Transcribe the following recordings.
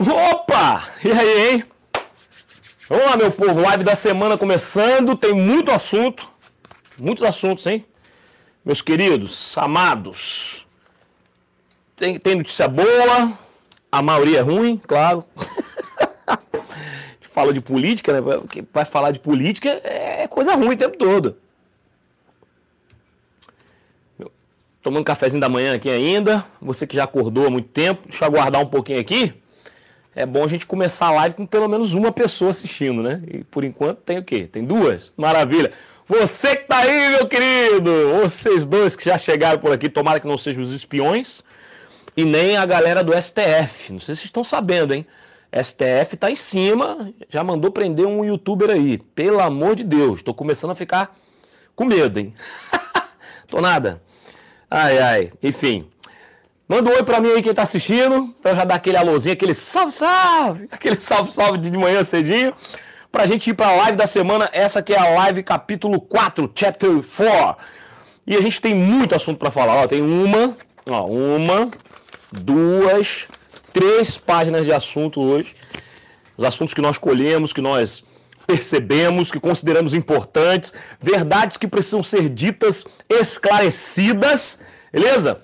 Opa! E aí, hein? Vamos lá, meu povo. Live da semana começando. Tem muito assunto. Muitos assuntos, hein? Meus queridos, amados. Tem, tem notícia boa. A maioria é ruim, claro. Fala de política, né? Vai falar de política é coisa ruim o tempo todo. Tomando um cafezinho da manhã aqui ainda. Você que já acordou há muito tempo, deixa eu aguardar um pouquinho aqui é bom a gente começar a live com pelo menos uma pessoa assistindo, né? E por enquanto tem o quê? Tem duas? Maravilha! Você que tá aí, meu querido! Vocês dois que já chegaram por aqui, tomara que não sejam os espiões e nem a galera do STF. Não sei se vocês estão sabendo, hein? STF tá em cima, já mandou prender um youtuber aí. Pelo amor de Deus, tô começando a ficar com medo, hein? tô nada. Ai, ai. Enfim, Manda um oi pra mim aí quem tá assistindo, pra eu já dar aquele alôzinho, aquele salve, salve, aquele salve, salve de manhã cedinho, pra gente ir pra live da semana. Essa aqui é a live capítulo 4, chapter 4. E a gente tem muito assunto para falar, ó, tem uma, ó, uma, duas, três páginas de assunto hoje. Os assuntos que nós colhemos, que nós percebemos, que consideramos importantes, verdades que precisam ser ditas, esclarecidas, beleza?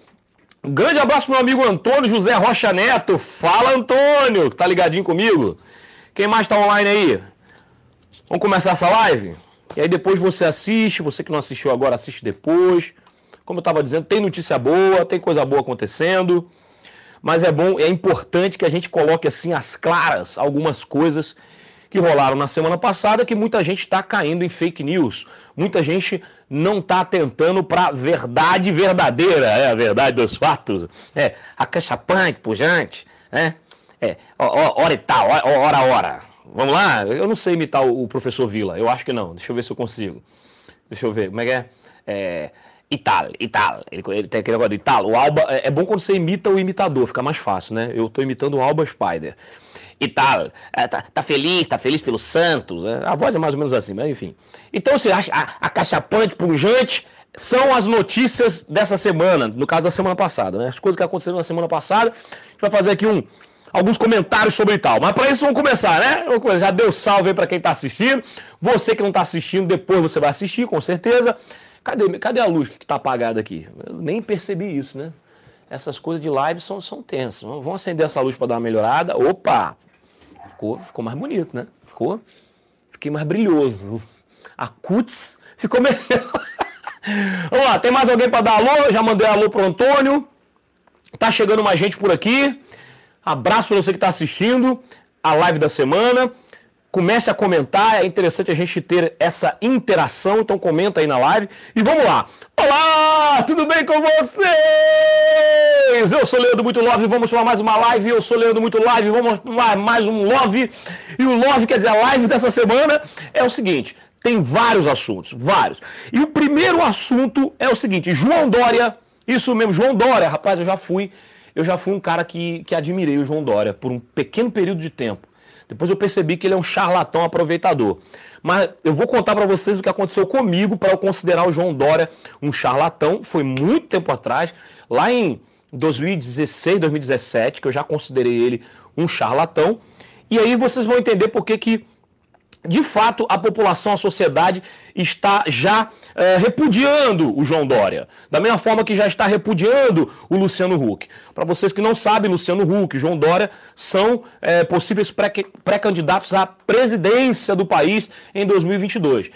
Um grande abraço pro meu amigo Antônio José Rocha Neto. Fala, Antônio, que tá ligadinho comigo. Quem mais tá online aí? Vamos começar essa live? E aí depois você assiste, você que não assistiu agora, assiste depois. Como eu estava dizendo, tem notícia boa, tem coisa boa acontecendo. Mas é bom, é importante que a gente coloque assim as claras algumas coisas que rolaram na semana passada que muita gente está caindo em fake news. Muita gente não está atentando para a verdade verdadeira, é a verdade dos fatos. É, a caixa punk, pujante, né? É, hora e tal, hora hora. Vamos lá? Eu não sei imitar o professor Vila, eu acho que não. Deixa eu ver se eu consigo. Deixa eu ver, como é que é? É. Ital, Ital. Ele, ele tem aquele negócio do Italo. O Alba é, é, bom quando você imita o imitador, fica mais fácil, né? Eu estou imitando o Alba Spider e tal. É, tá, tá, feliz, tá feliz pelo Santos. Né? A voz é mais ou menos assim, mas enfim. Então você acha a, a cachapante pungente são as notícias dessa semana, no caso da semana passada, né? As coisas que aconteceram na semana passada. A gente vai fazer aqui um, alguns comentários sobre tal. Mas para isso vamos começar, né? Já deu salve aí para quem tá assistindo. Você que não tá assistindo, depois você vai assistir, com certeza. Cadê, cadê a luz que tá apagada aqui? Eu nem percebi isso, né? Essas coisas de live são, são tensas. Vamos acender essa luz para dar uma melhorada. Opa! Ficou, ficou mais bonito, né? Ficou, fiquei mais brilhoso. A cutis ficou melhor. Vamos lá, tem mais alguém para dar alô? Já mandei alô pro Antônio. Tá chegando mais gente por aqui. Abraço para você que está assistindo a live da semana. Comece a comentar, é interessante a gente ter essa interação, então comenta aí na live. E vamos lá. Olá, tudo bem com vocês? Eu sou Leandro Muito Love, vamos para mais uma live. Eu sou Leandro Muito Live, vamos para mais um Love. E o Love, quer dizer, a live dessa semana é o seguinte: tem vários assuntos, vários. E o primeiro assunto é o seguinte: João Dória, isso mesmo, João Dória, rapaz, eu já fui, eu já fui um cara que, que admirei o João Dória por um pequeno período de tempo. Depois eu percebi que ele é um charlatão aproveitador. Mas eu vou contar para vocês o que aconteceu comigo para eu considerar o João Dória um charlatão. Foi muito tempo atrás, lá em 2016, 2017, que eu já considerei ele um charlatão. E aí vocês vão entender por que, que de fato, a população, a sociedade está já é, repudiando o João Dória. Da mesma forma que já está repudiando o Luciano Huck. Para vocês que não sabem, Luciano Huck e João Dória são é, possíveis pré-candidatos à presidência do país em 2022.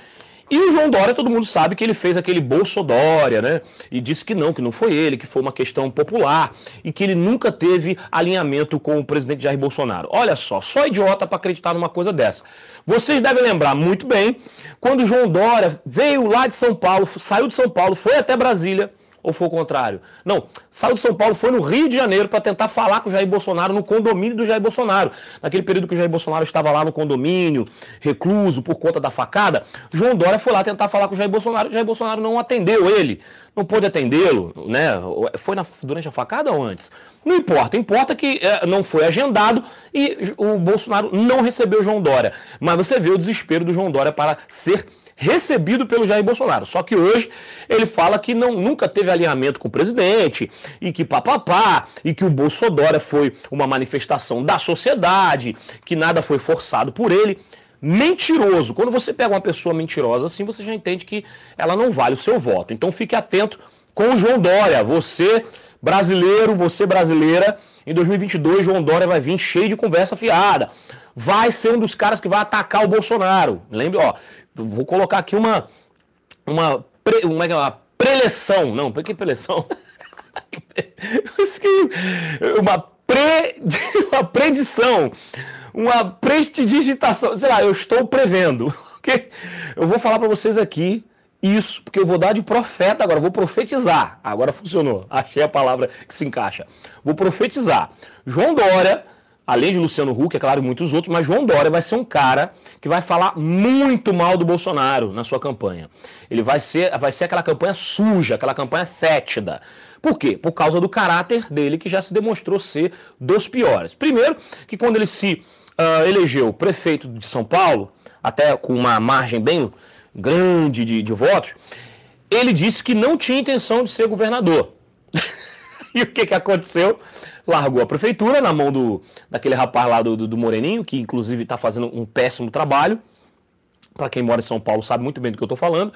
E o João Dória, todo mundo sabe que ele fez aquele Bolso Dória, né? E disse que não, que não foi ele, que foi uma questão popular e que ele nunca teve alinhamento com o presidente Jair Bolsonaro. Olha só, só idiota para acreditar numa coisa dessa. Vocês devem lembrar muito bem quando João Dória veio lá de São Paulo, saiu de São Paulo, foi até Brasília ou foi o contrário? Não, saiu de São Paulo, foi no Rio de Janeiro para tentar falar com o Jair Bolsonaro no condomínio do Jair Bolsonaro. Naquele período que o Jair Bolsonaro estava lá no condomínio, recluso por conta da facada, João Dória foi lá tentar falar com o Jair Bolsonaro. O Jair Bolsonaro não atendeu ele, não pôde atendê-lo, né? Foi na, durante a facada ou antes? Não importa, importa que é, não foi agendado e o Bolsonaro não recebeu João Dória. Mas você vê o desespero do João Dória para ser recebido pelo Jair Bolsonaro. Só que hoje ele fala que não, nunca teve alinhamento com o presidente e que papapá, e que o Bolsonaro foi uma manifestação da sociedade, que nada foi forçado por ele. Mentiroso. Quando você pega uma pessoa mentirosa assim, você já entende que ela não vale o seu voto. Então fique atento com o João Dória. Você, brasileiro, você brasileira, em 2022, João Dória vai vir cheio de conversa fiada. Vai ser um dos caras que vai atacar o Bolsonaro. Lembre, ó, vou colocar aqui uma. Uma. Pre, uma, é uma preleção. Não, que preleção? uma, pre, uma predição. Uma prestidigitação. Sei lá, eu estou prevendo. Okay? Eu vou falar para vocês aqui isso, porque eu vou dar de profeta agora, vou profetizar. Agora funcionou, achei a palavra que se encaixa. Vou profetizar. João Dória, além de Luciano Huck, é claro, muitos outros, mas João Dória vai ser um cara que vai falar muito mal do Bolsonaro na sua campanha. Ele vai ser, vai ser aquela campanha suja, aquela campanha fétida. Por quê? Por causa do caráter dele, que já se demonstrou ser dos piores. Primeiro, que quando ele se uh, elegeu prefeito de São Paulo, até com uma margem bem grande de, de votos, ele disse que não tinha intenção de ser governador. e o que, que aconteceu? Largou a prefeitura na mão do, daquele rapaz lá do, do, do Moreninho, que inclusive está fazendo um péssimo trabalho. Para quem mora em São Paulo sabe muito bem do que eu estou falando.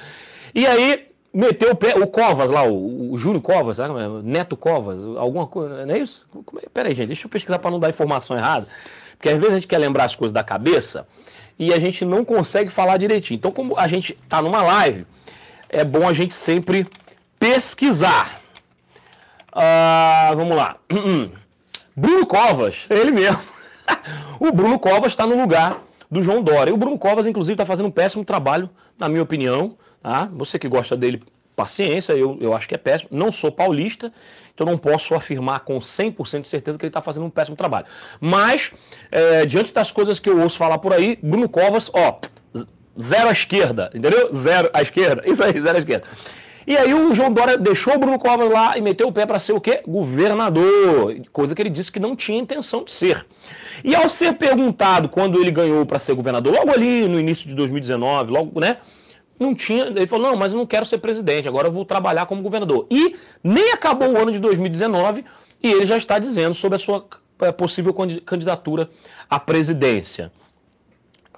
E aí meteu o pé, o Covas lá, o, o Júlio Covas, sabe? Neto Covas, alguma coisa, não é isso? É? Pera aí, gente, deixa eu pesquisar para não dar informação errada. Porque às vezes a gente quer lembrar as coisas da cabeça e a gente não consegue falar direitinho. Então, como a gente está numa live, é bom a gente sempre pesquisar. Uh, vamos lá. Bruno Covas, ele mesmo. o Bruno Covas está no lugar do João Dória. E o Bruno Covas, inclusive, está fazendo um péssimo trabalho, na minha opinião. Tá? Você que gosta dele, paciência, eu, eu acho que é péssimo. Não sou paulista, então não posso afirmar com 100% de certeza que ele está fazendo um péssimo trabalho. Mas, é, diante das coisas que eu ouço falar por aí, Bruno Covas, ó, zero à esquerda, entendeu? Zero à esquerda, isso aí, zero à esquerda. E aí o João Dória deixou o Bruno Covas lá e meteu o pé para ser o quê? Governador, coisa que ele disse que não tinha intenção de ser. E ao ser perguntado quando ele ganhou para ser governador, logo ali no início de 2019, logo, né? não tinha. Ele falou: não, mas eu não quero ser presidente, agora eu vou trabalhar como governador. E nem acabou o ano de 2019 e ele já está dizendo sobre a sua é, possível candidatura à presidência.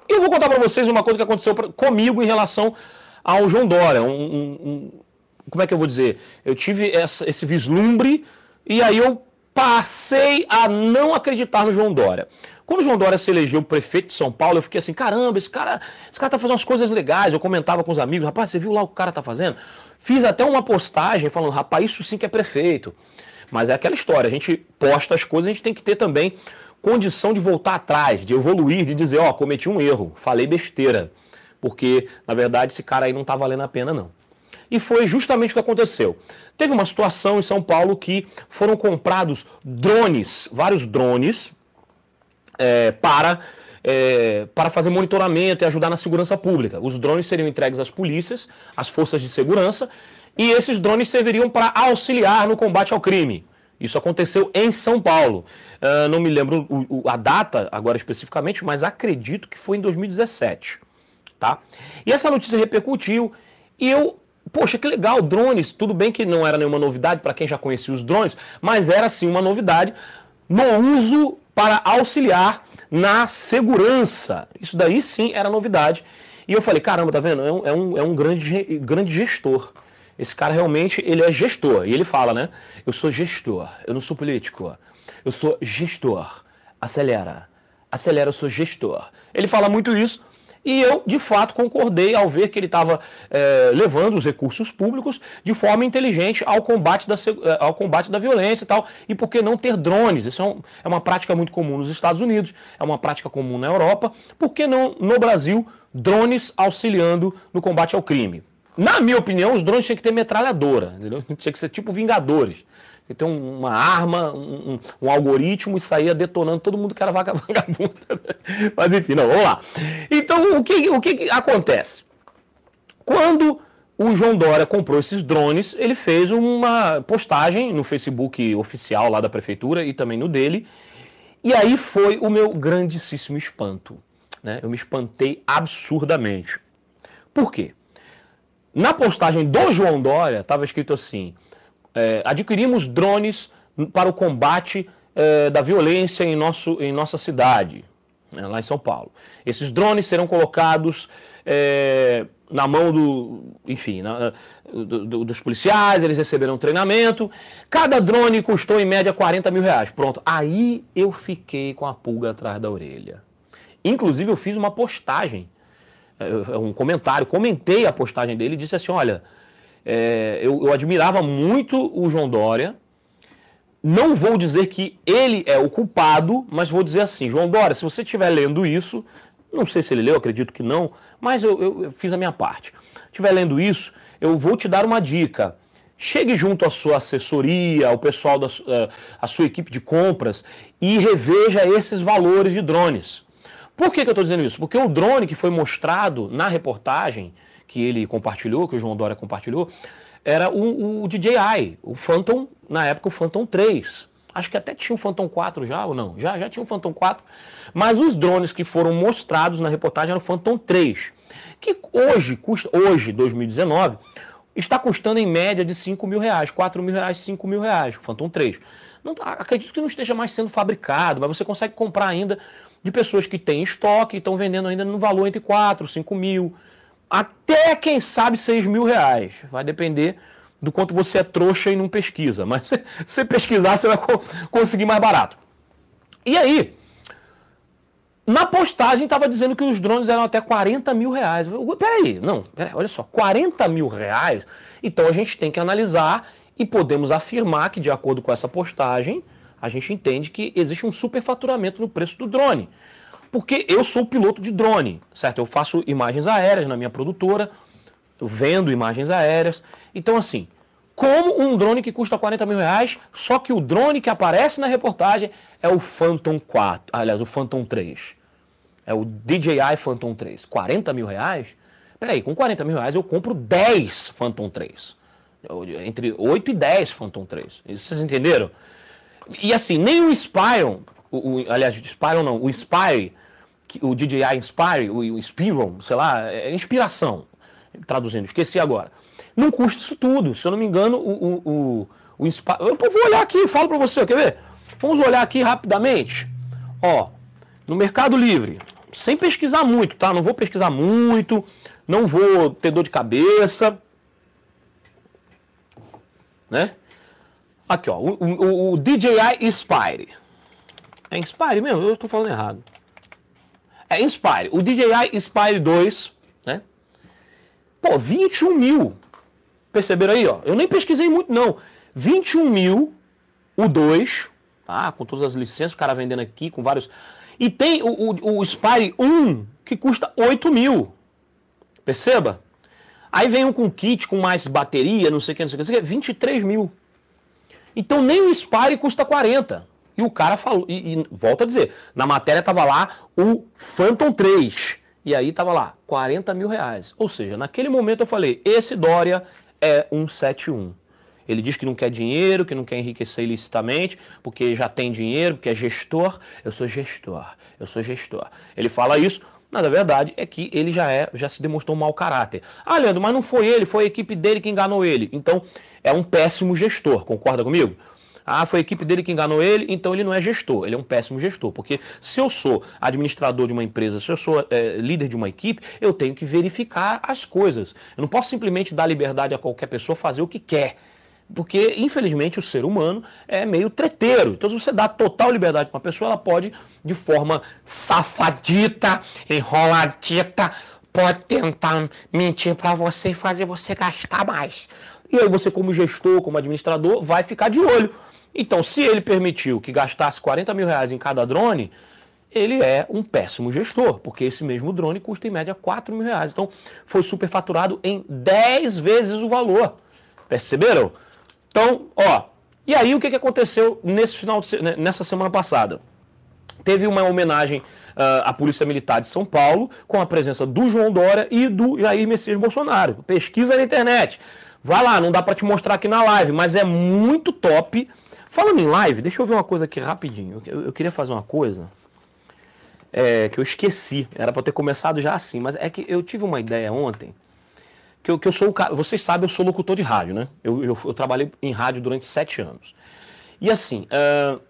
E eu vou contar para vocês uma coisa que aconteceu comigo em relação ao João Dória. Um, um, como é que eu vou dizer? Eu tive essa, esse vislumbre e aí eu passei a não acreditar no João Dória. Quando o João Dória se elegeu prefeito de São Paulo, eu fiquei assim, caramba, esse cara, esse cara tá fazendo umas coisas legais. Eu comentava com os amigos, rapaz, você viu lá o que o cara tá fazendo? Fiz até uma postagem falando, rapaz, isso sim que é prefeito. Mas é aquela história, a gente posta as coisas, a gente tem que ter também condição de voltar atrás, de evoluir, de dizer, ó, oh, cometi um erro, falei besteira. Porque, na verdade, esse cara aí não tá valendo a pena, não. E foi justamente o que aconteceu. Teve uma situação em São Paulo que foram comprados drones, vários drones, é, para, é, para fazer monitoramento e ajudar na segurança pública. Os drones seriam entregues às polícias, às forças de segurança, e esses drones serviriam para auxiliar no combate ao crime. Isso aconteceu em São Paulo. Uh, não me lembro o, o, a data agora especificamente, mas acredito que foi em 2017. Tá? E essa notícia repercutiu e eu, poxa, que legal, drones. Tudo bem que não era nenhuma novidade para quem já conhecia os drones, mas era sim uma novidade no uso para auxiliar na segurança. Isso daí sim era novidade. E eu falei, caramba, tá vendo? É um, é um, é um grande, grande gestor. Esse cara realmente, ele é gestor. E ele fala, né? Eu sou gestor, eu não sou político. Eu sou gestor. Acelera. Acelera, eu sou gestor. Ele fala muito isso e eu, de fato, concordei ao ver que ele estava é, levando os recursos públicos de forma inteligente ao combate, da, é, ao combate da violência e tal. E por que não ter drones? Isso é, um, é uma prática muito comum nos Estados Unidos, é uma prática comum na Europa. Por que não no Brasil drones auxiliando no combate ao crime? Na minha opinião, os drones tinham que ter metralhadora, entendeu? Tinha que ser tipo Vingadores ter uma arma, um, um, algoritmo e saía detonando todo mundo que era vagabunda. Mas enfim, não, vamos lá. Então, o que, o que acontece? Quando o João Dória comprou esses drones, ele fez uma postagem no Facebook oficial lá da prefeitura e também no dele. E aí foi o meu grandíssimo espanto. Né? Eu me espantei absurdamente. Por quê? Na postagem do João Dória, estava escrito assim: é, adquirimos drones para o combate é, da violência em, nosso, em nossa cidade, né, lá em São Paulo. Esses drones serão colocados é, na mão do, enfim, na, do, do, dos policiais, eles receberam treinamento. Cada drone custou em média 40 mil reais. Pronto, aí eu fiquei com a pulga atrás da orelha. Inclusive eu fiz uma postagem, é, um comentário, comentei a postagem dele e disse assim, olha, é, eu, eu admirava muito o João Dória, não vou dizer que ele é o culpado, mas vou dizer assim, João Dória, se você estiver lendo isso, não sei se ele leu, acredito que não, mas eu, eu, fiz a minha parte. Estiver lendo isso, eu vou te dar uma dica. Chegue junto à sua assessoria, ao pessoal da a sua equipe de compras e reveja esses valores de drones. Por que, que eu estou dizendo isso? Porque o drone que foi mostrado na reportagem que ele compartilhou, que o João Dória compartilhou, era o, o DJI, o Phantom, na época o Phantom 3. Acho que até tinha um Phantom 4 já, ou não? Já, já tinha um Phantom 4. Mas os drones que foram mostrados na reportagem eram o Phantom 3. Que hoje, custa, hoje, 2019, está custando em média de 5 mil reais. 4 mil reais, 5 mil reais, o Phantom 3. Não, tá, acredito que não esteja mais sendo fabricado, mas você consegue comprar ainda de pessoas que têm estoque e estão vendendo ainda no valor entre 4, 5 mil até quem sabe 6 mil reais. Vai depender do quanto você é trouxa e não pesquisa. Mas se você pesquisar, você vai conseguir mais barato. E aí, na postagem estava dizendo que os drones eram até 40 mil reais. Peraí, não, peraí, olha só, 40 mil reais? Então a gente tem que analisar e podemos afirmar que, de acordo com essa postagem, a gente entende que existe um superfaturamento no preço do drone. Porque eu sou piloto de drone, certo? Eu faço imagens aéreas na minha produtora, vendo imagens aéreas. Então, assim, como um drone que custa 40 mil reais, só que o drone que aparece na reportagem é o Phantom 4, aliás, o Phantom 3. É o DJI Phantom 3. 40 mil reais? Peraí, com 40 mil reais eu compro 10 Phantom 3. Entre 8 e 10 Phantom 3. Vocês entenderam? E assim, nem o Spyron, o, o, aliás, o Spyron não, o Spire, o DJI Inspire, o, o Inspiron, sei lá, é inspiração, traduzindo, esqueci agora. Não custa isso tudo. Se eu não me engano, o, o, o, o Inspire. Eu vou olhar aqui, falo para você, quer ver? Vamos olhar aqui rapidamente. Ó, no Mercado Livre, sem pesquisar muito, tá? Não vou pesquisar muito, não vou ter dor de cabeça. Né? Aqui, ó, o, o, o DJI Inspire. É Inspire mesmo? Eu estou falando errado. É Inspire. O DJI Inspire 2, né? Pô, 21 mil. Perceberam aí, ó? Eu nem pesquisei muito, não. 21 mil, o 2, tá? Com todas as licenças, o cara vendendo aqui, com vários. E tem o, o, o Spire 1, que custa 8 mil. Perceba? Aí vem um com kit, com mais bateria, não sei o que, não sei o que, 23 mil. Então nem o Spire custa 40. E o cara falou, e, e volta a dizer, na matéria tava lá o Phantom 3. E aí tava lá, 40 mil reais. Ou seja, naquele momento eu falei, esse Dória é um 71. Ele diz que não quer dinheiro, que não quer enriquecer ilicitamente, porque já tem dinheiro, porque é gestor. Eu sou gestor, eu sou gestor. Ele fala isso, mas a verdade é que ele já é, já se demonstrou um mau caráter. Ah, Leandro, mas não foi ele, foi a equipe dele que enganou ele. Então, é um péssimo gestor, concorda comigo? Ah, foi a equipe dele que enganou ele, então ele não é gestor, ele é um péssimo gestor. Porque se eu sou administrador de uma empresa, se eu sou é, líder de uma equipe, eu tenho que verificar as coisas. Eu não posso simplesmente dar liberdade a qualquer pessoa fazer o que quer. Porque, infelizmente, o ser humano é meio treteiro. Então, se você dá total liberdade para uma pessoa, ela pode, de forma safadita, enroladita, pode tentar mentir para você e fazer você gastar mais. E aí você, como gestor, como administrador, vai ficar de olho. Então, se ele permitiu que gastasse 40 mil reais em cada drone, ele é um péssimo gestor, porque esse mesmo drone custa em média 4 mil reais. Então, foi superfaturado em 10 vezes o valor. Perceberam? Então, ó, e aí o que, que aconteceu nesse final de, né, nessa semana passada? Teve uma homenagem uh, à Polícia Militar de São Paulo, com a presença do João Dória e do Jair Messias Bolsonaro. Pesquisa na internet. Vai lá, não dá para te mostrar aqui na live, mas é muito top Falando em live, deixa eu ver uma coisa aqui rapidinho. Eu, eu queria fazer uma coisa é, que eu esqueci. Era para ter começado já assim, mas é que eu tive uma ideia ontem que eu, que eu sou o. Vocês sabem, eu sou locutor de rádio, né? Eu, eu, eu trabalhei em rádio durante sete anos. E assim, uh,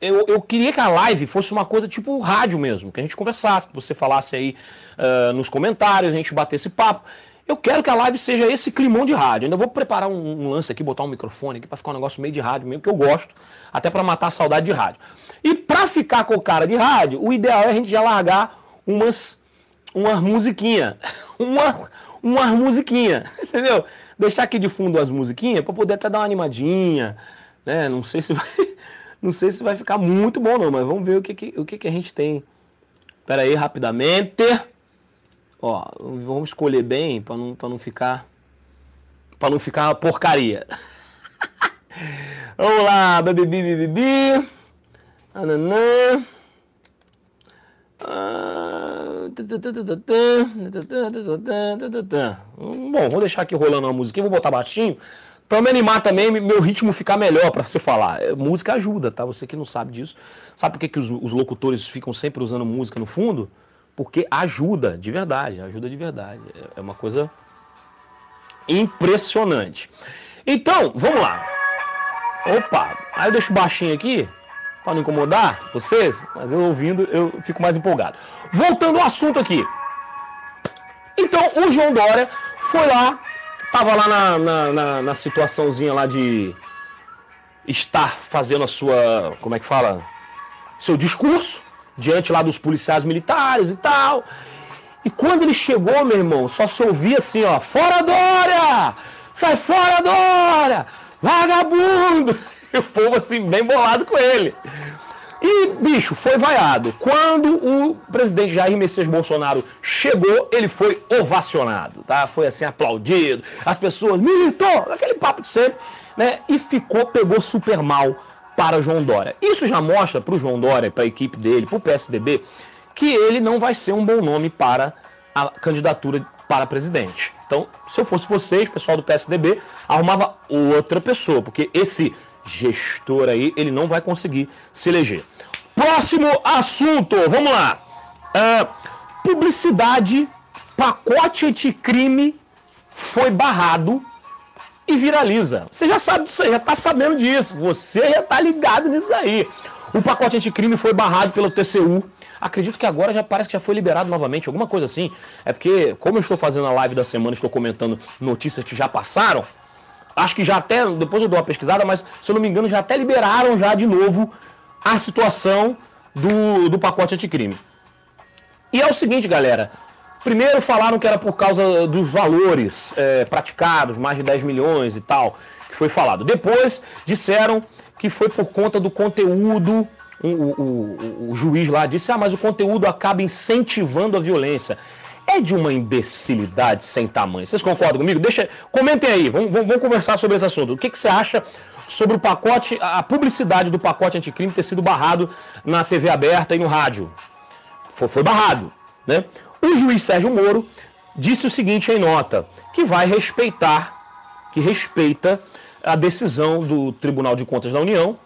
eu, eu queria que a live fosse uma coisa tipo rádio mesmo, que a gente conversasse, que você falasse aí uh, nos comentários, a gente batesse papo. Eu quero que a live seja esse climão de rádio. Ainda vou preparar um, um lance aqui, botar um microfone aqui para ficar um negócio meio de rádio mesmo, que eu gosto, até para matar a saudade de rádio. E para ficar com o cara de rádio, o ideal é a gente já largar umas umas musiquinha, uma umas musiquinha, entendeu? Deixar aqui de fundo as musiquinhas para poder até dar uma animadinha, né? Não sei se vai não sei se vai ficar muito bom não, mas vamos ver o que, que o que, que a gente tem. Espera aí rapidamente. Ó, vamos escolher bem para não, pra não ficar. para não ficar uma porcaria. vamos lá, bebi, bebi, bebi. Ananã. Bom, vou deixar aqui rolando uma musiquinha, vou botar baixinho. Pra me animar também, meu ritmo ficar melhor para você falar. Música ajuda, tá? Você que não sabe disso. Sabe por que, que os, os locutores ficam sempre usando música no fundo? Porque ajuda, de verdade, ajuda de verdade. É, é uma coisa impressionante. Então, vamos lá. Opa, aí eu deixo baixinho aqui, para não incomodar vocês, mas eu ouvindo eu fico mais empolgado. Voltando ao assunto aqui. Então, o João Dória foi lá, tava lá na, na, na, na situaçãozinha lá de estar fazendo a sua, como é que fala? Seu discurso diante lá dos policiais militares e tal. E quando ele chegou, meu irmão, só se ouvia assim, ó, fora Dória! Sai fora Dória! Vagabundo! E o povo assim, bem bolado com ele. E, bicho, foi vaiado. Quando o presidente Jair Messias Bolsonaro chegou, ele foi ovacionado, tá? Foi assim, aplaudido. As pessoas, militou, aquele papo de sempre, né? E ficou, pegou super mal para João Dória. Isso já mostra para o João Dória, para a equipe dele, para o PSDB, que ele não vai ser um bom nome para a candidatura para presidente. Então, se eu fosse vocês, pessoal do PSDB, arrumava outra pessoa, porque esse gestor aí, ele não vai conseguir se eleger. Próximo assunto, vamos lá. Uh, publicidade, pacote anticrime foi barrado e viraliza. Você já sabe disso aí, já está sabendo disso. Você já está ligado nisso aí. O pacote anticrime foi barrado pelo TCU. Acredito que agora já parece que já foi liberado novamente, alguma coisa assim. É porque, como eu estou fazendo a live da semana, estou comentando notícias que já passaram. Acho que já até, depois eu dou uma pesquisada, mas se eu não me engano, já até liberaram já de novo a situação do, do pacote anticrime. E é o seguinte, galera. Primeiro falaram que era por causa dos valores é, praticados, mais de 10 milhões e tal, que foi falado. Depois disseram que foi por conta do conteúdo. O, o, o, o juiz lá disse: ah, mas o conteúdo acaba incentivando a violência. É de uma imbecilidade sem tamanho. Vocês concordam comigo? Deixa, comentem aí, vamos, vamos, vamos conversar sobre esse assunto. O que, que você acha sobre o pacote, a publicidade do pacote anticrime ter sido barrado na TV aberta e no rádio? Foi, foi barrado, né? O juiz Sérgio Moro disse o seguinte em nota, que vai respeitar, que respeita a decisão do Tribunal de Contas da União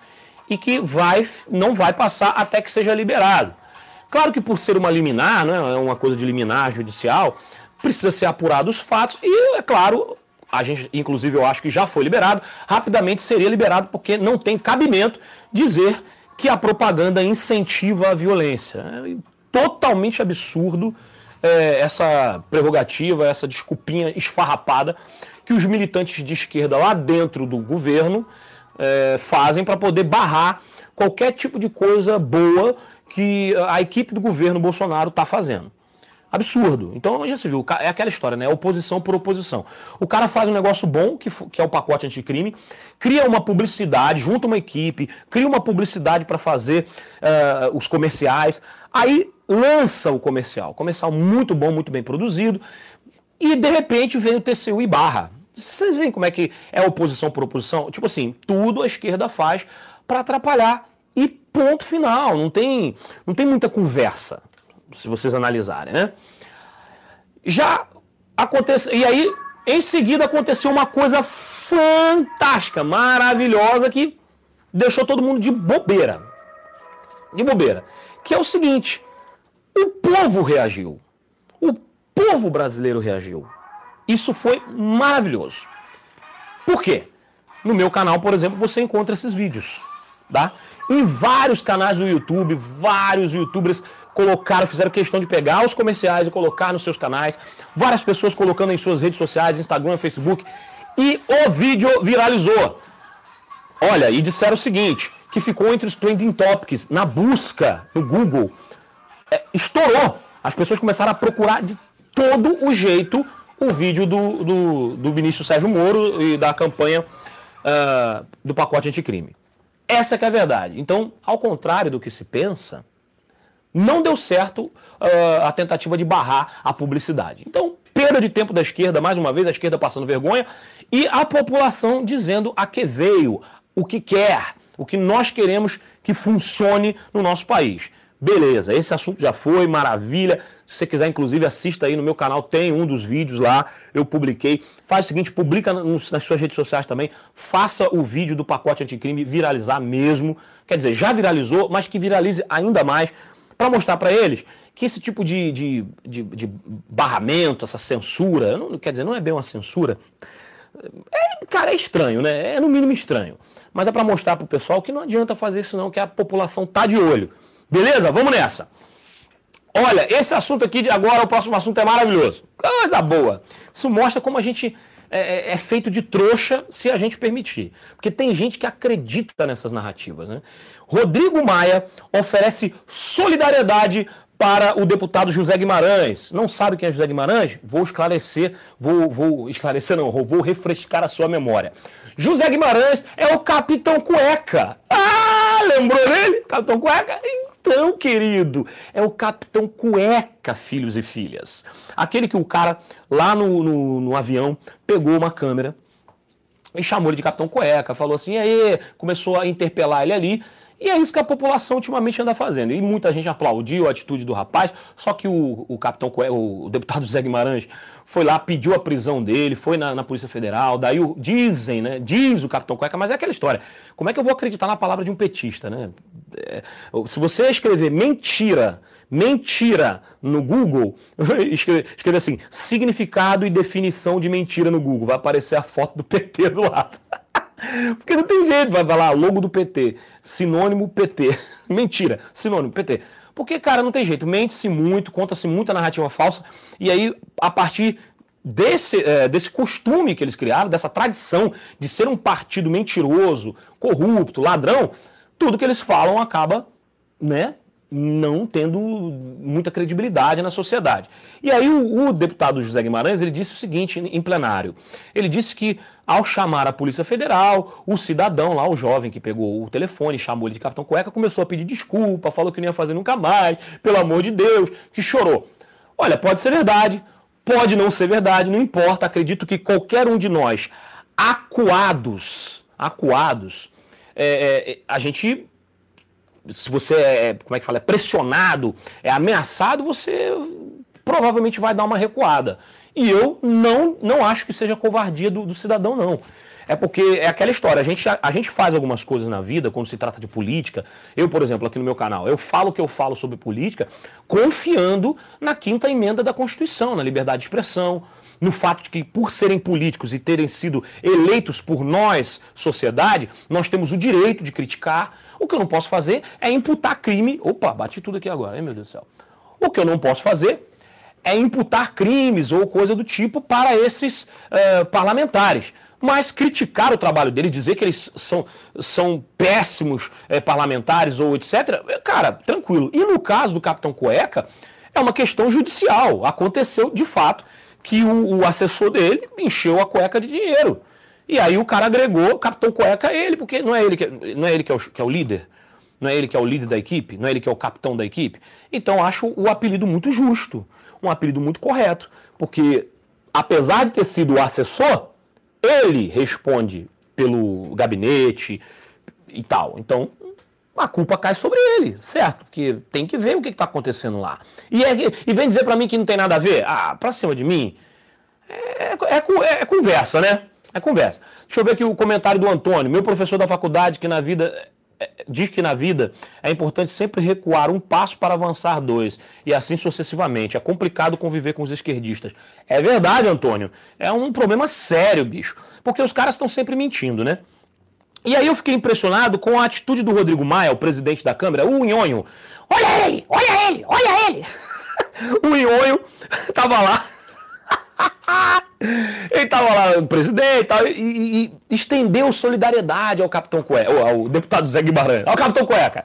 e que vai, não vai passar até que seja liberado. Claro que por ser uma liminar, né, é uma coisa de liminar judicial, precisa ser apurado os fatos e, é claro, a gente, inclusive, eu acho que já foi liberado, rapidamente seria liberado porque não tem cabimento dizer que a propaganda incentiva a violência. É totalmente absurdo é, essa prerrogativa, essa desculpinha esfarrapada que os militantes de esquerda lá dentro do governo é, fazem para poder barrar qualquer tipo de coisa boa que a equipe do governo Bolsonaro está fazendo. Absurdo. Então já se viu, é aquela história, né? Oposição por oposição. O cara faz um negócio bom, que, que é o pacote anticrime, cria uma publicidade, junta uma equipe, cria uma publicidade para fazer uh, os comerciais. Aí lança o comercial. Comercial muito bom, muito bem produzido. E de repente vem o TCU e barra. Vocês veem como é que é oposição por oposição? Tipo assim, tudo a esquerda faz para atrapalhar. E ponto final. Não tem, não tem muita conversa, se vocês analisarem, né? Já aconteceu. E aí, em seguida, aconteceu uma coisa fantástica, maravilhosa, que deixou todo mundo de bobeira. De bobeira. Que é o seguinte: o povo reagiu. O povo brasileiro reagiu. Isso foi maravilhoso. Por quê? No meu canal, por exemplo, você encontra esses vídeos, tá? Em vários canais do YouTube, vários youtubers colocaram, fizeram questão de pegar os comerciais e colocar nos seus canais. Várias pessoas colocando em suas redes sociais, Instagram, Facebook. E o vídeo viralizou. Olha, e disseram o seguinte, que ficou entre os trending topics na busca no Google. É, estourou. As pessoas começaram a procurar de todo o jeito o vídeo do, do, do ministro Sérgio Moro e da campanha uh, do pacote anticrime. Essa é a verdade. Então, ao contrário do que se pensa, não deu certo uh, a tentativa de barrar a publicidade. Então, perda de tempo da esquerda, mais uma vez, a esquerda passando vergonha, e a população dizendo a que veio, o que quer, o que nós queremos que funcione no nosso país. Beleza, esse assunto já foi, maravilha. Se você quiser, inclusive, assista aí no meu canal, tem um dos vídeos lá, eu publiquei. Faz o seguinte, publica nas suas redes sociais também, faça o vídeo do pacote anticrime viralizar mesmo. Quer dizer, já viralizou, mas que viralize ainda mais, para mostrar para eles que esse tipo de, de, de, de, barramento, essa censura, não, quer dizer, não é bem uma censura, é, cara, é estranho, né? É no mínimo estranho. Mas é para mostrar pro pessoal que não adianta fazer isso não, que a população tá de olho. Beleza? Vamos nessa. Olha, esse assunto aqui de agora, o próximo assunto é maravilhoso. Coisa boa. Isso mostra como a gente é, é, é, feito de trouxa se a gente permitir. Porque tem gente que acredita nessas narrativas. Né? Rodrigo Maia oferece solidariedade para o deputado José Guimarães. Não sabe quem é José Guimarães? Vou esclarecer, vou, vou esclarecer não, vou refrescar a sua memória. José Guimarães é o Capitão Cueca. Ah, lembrou dele? Capitão Cueca? Então, querido, é o Capitão Cueca, filhos e filhas. Aquele que o cara lá no, no, no avião pegou uma câmera e chamou ele de Capitão Cueca, falou assim, aí, começou a interpelar ele ali. E é isso que a população ultimamente anda fazendo. E muita gente aplaudiu a atitude do rapaz, só que o, o capitão, o deputado Zé Guimarães, foi lá, pediu a prisão dele, foi na, na, Polícia Federal, daí o, dizem, né? Diz o Capitão Cueca, mas é aquela história. Como é que eu vou acreditar na palavra de um petista, né? É, se você escrever mentira, mentira no Google, escrever assim, significado e definição de mentira no Google, vai aparecer a foto do PT do lado. Porque não tem jeito, vai falar logo do PT, sinônimo PT. Mentira, sinônimo PT. Porque, cara, não tem jeito. Mente-se muito, conta-se muita narrativa falsa. E aí, a partir desse, é, desse costume que eles criaram, dessa tradição de ser um partido mentiroso, corrupto, ladrão, tudo que eles falam acaba, né, não tendo muita credibilidade na sociedade. E aí o, o, deputado José Guimarães ele disse o seguinte em plenário. Ele disse que ao chamar a Polícia Federal, o cidadão lá, o jovem que pegou o telefone, chamou ele de Capitão Cueca, começou a pedir desculpa, falou que não ia fazer nunca mais, pelo amor de Deus, que chorou. Olha, pode ser verdade, pode não ser verdade, não importa. Acredito que qualquer um de nós acuados, acuados, é, é, a gente se você é, como é que fala, é pressionado, é ameaçado, você provavelmente vai dar uma recuada. E eu não, não acho que seja covardia do, do cidadão, não. É porque é aquela história, a gente, a, a, gente faz algumas coisas na vida quando se trata de política. Eu, por exemplo, aqui no meu canal, eu falo o que eu falo sobre política confiando na quinta emenda da Constituição, na liberdade de expressão, no fato de que, por serem políticos e terem sido eleitos por nós, sociedade, nós temos o direito de criticar. O que eu não posso fazer é imputar crime. Opa, bati tudo aqui agora, hein, meu Deus do céu. O que eu não posso fazer é imputar crimes ou coisa do tipo para esses uh, parlamentares. Mas criticar o trabalho deles, dizer que eles são, são péssimos eh, parlamentares ou etc., cara, tranquilo. E no caso do Capitão Cueca, é uma questão judicial. Aconteceu de fato que o, o, assessor dele encheu a cueca de dinheiro. E aí o cara agregou Capitão Cueca a ele, porque não é ele que, não é, ele que, é, o, que é o líder, não é ele que é o líder da equipe, não é ele que é o capitão da equipe. Então acho o apelido muito justo, um apelido muito correto, porque apesar de ter sido o assessor, ele responde pelo gabinete e tal. Então a culpa cai sobre ele, certo? Porque tem que ver o que está acontecendo lá. E, é, e vem dizer para mim que não tem nada a ver? Ah, pra cima de mim? É, é, é, é, conversa, né? É conversa. Deixa eu ver aqui o comentário do Antônio, meu professor da faculdade, que na vida é, diz que na vida é importante sempre recuar um passo para avançar dois, e assim sucessivamente. É complicado conviver com os esquerdistas. É verdade, Antônio. É um problema sério, bicho. Porque os caras estão sempre mentindo, né? E aí eu fiquei impressionado com a atitude do Rodrigo Maia, o presidente da Câmara, o Nhonho. Olha ele, olha ele, olha ele. o Nhonho tava lá. ele tava lá, o presidente, e, e, e, estendeu solidariedade ao Capitão Cueca, ao, ao deputado Zé Guimarães, ao Capitão Cueca.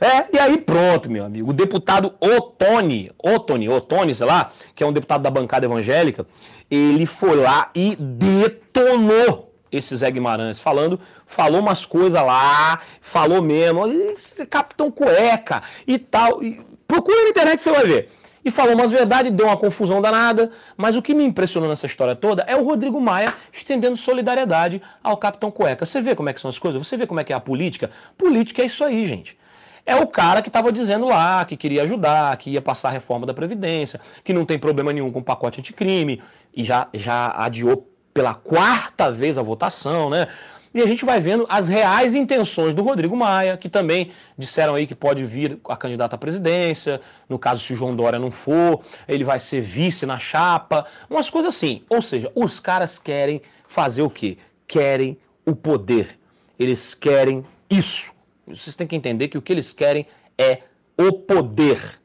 É, e aí pronto, meu amigo. O deputado Otone, Otone, Otone, sei lá, que é um deputado da bancada evangélica, ele foi lá e detonou esse Zé Guimarães falando, falou umas coisas lá, falou mesmo, esse Capitão Cueca e tal. E procura na internet você vai ver. E falou umas verdades, deu uma confusão danada, mas o que me impressionou nessa história toda é o Rodrigo Maia estendendo solidariedade ao Capitão Cueca. Você vê como é que são as coisas? Você vê como é que é a política? Política é isso aí, gente. É o cara que estava dizendo lá que queria ajudar, que ia passar a reforma da Previdência, que não tem problema nenhum com o pacote anticrime, e já, já adiou pela quarta vez a votação, né? E a gente vai vendo as reais intenções do Rodrigo Maia, que também disseram aí que pode vir a candidata à presidência, no caso se o João Dória não for, ele vai ser vice na chapa, umas coisas assim. Ou seja, os caras querem fazer o quê? Querem o poder. Eles querem isso. Vocês têm que entender que o que eles querem é o poder.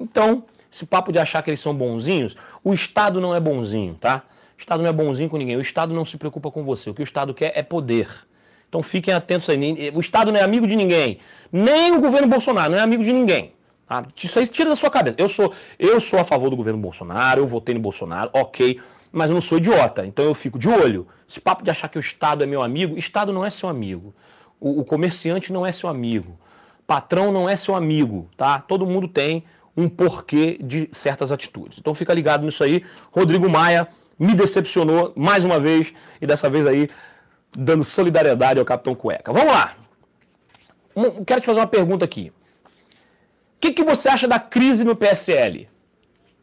Então, esse papo de achar que eles são bonzinhos, o Estado não é bonzinho, tá? O Estado não é bonzinho com ninguém. O Estado não se preocupa com você. O que o Estado quer é poder. Então fiquem atentos aí. O Estado não é amigo de ninguém. Nem o governo Bolsonaro não é amigo de ninguém. Tá? Isso aí tira da sua cabeça. Eu sou, eu sou a favor do governo Bolsonaro, eu votei no Bolsonaro, ok. Mas eu não sou idiota. Então eu fico de olho. Esse papo de achar que o Estado é meu amigo, Estado não é seu amigo. O, o comerciante não é seu amigo. Patrão não é seu amigo, tá? Todo mundo tem um porquê de certas atitudes. Então fica ligado nisso aí. Rodrigo Maia me decepcionou mais uma vez e dessa vez aí dando solidariedade ao Capitão Cueca. Vamos lá. Quero te fazer uma pergunta aqui. O que, que você acha da crise no PSL?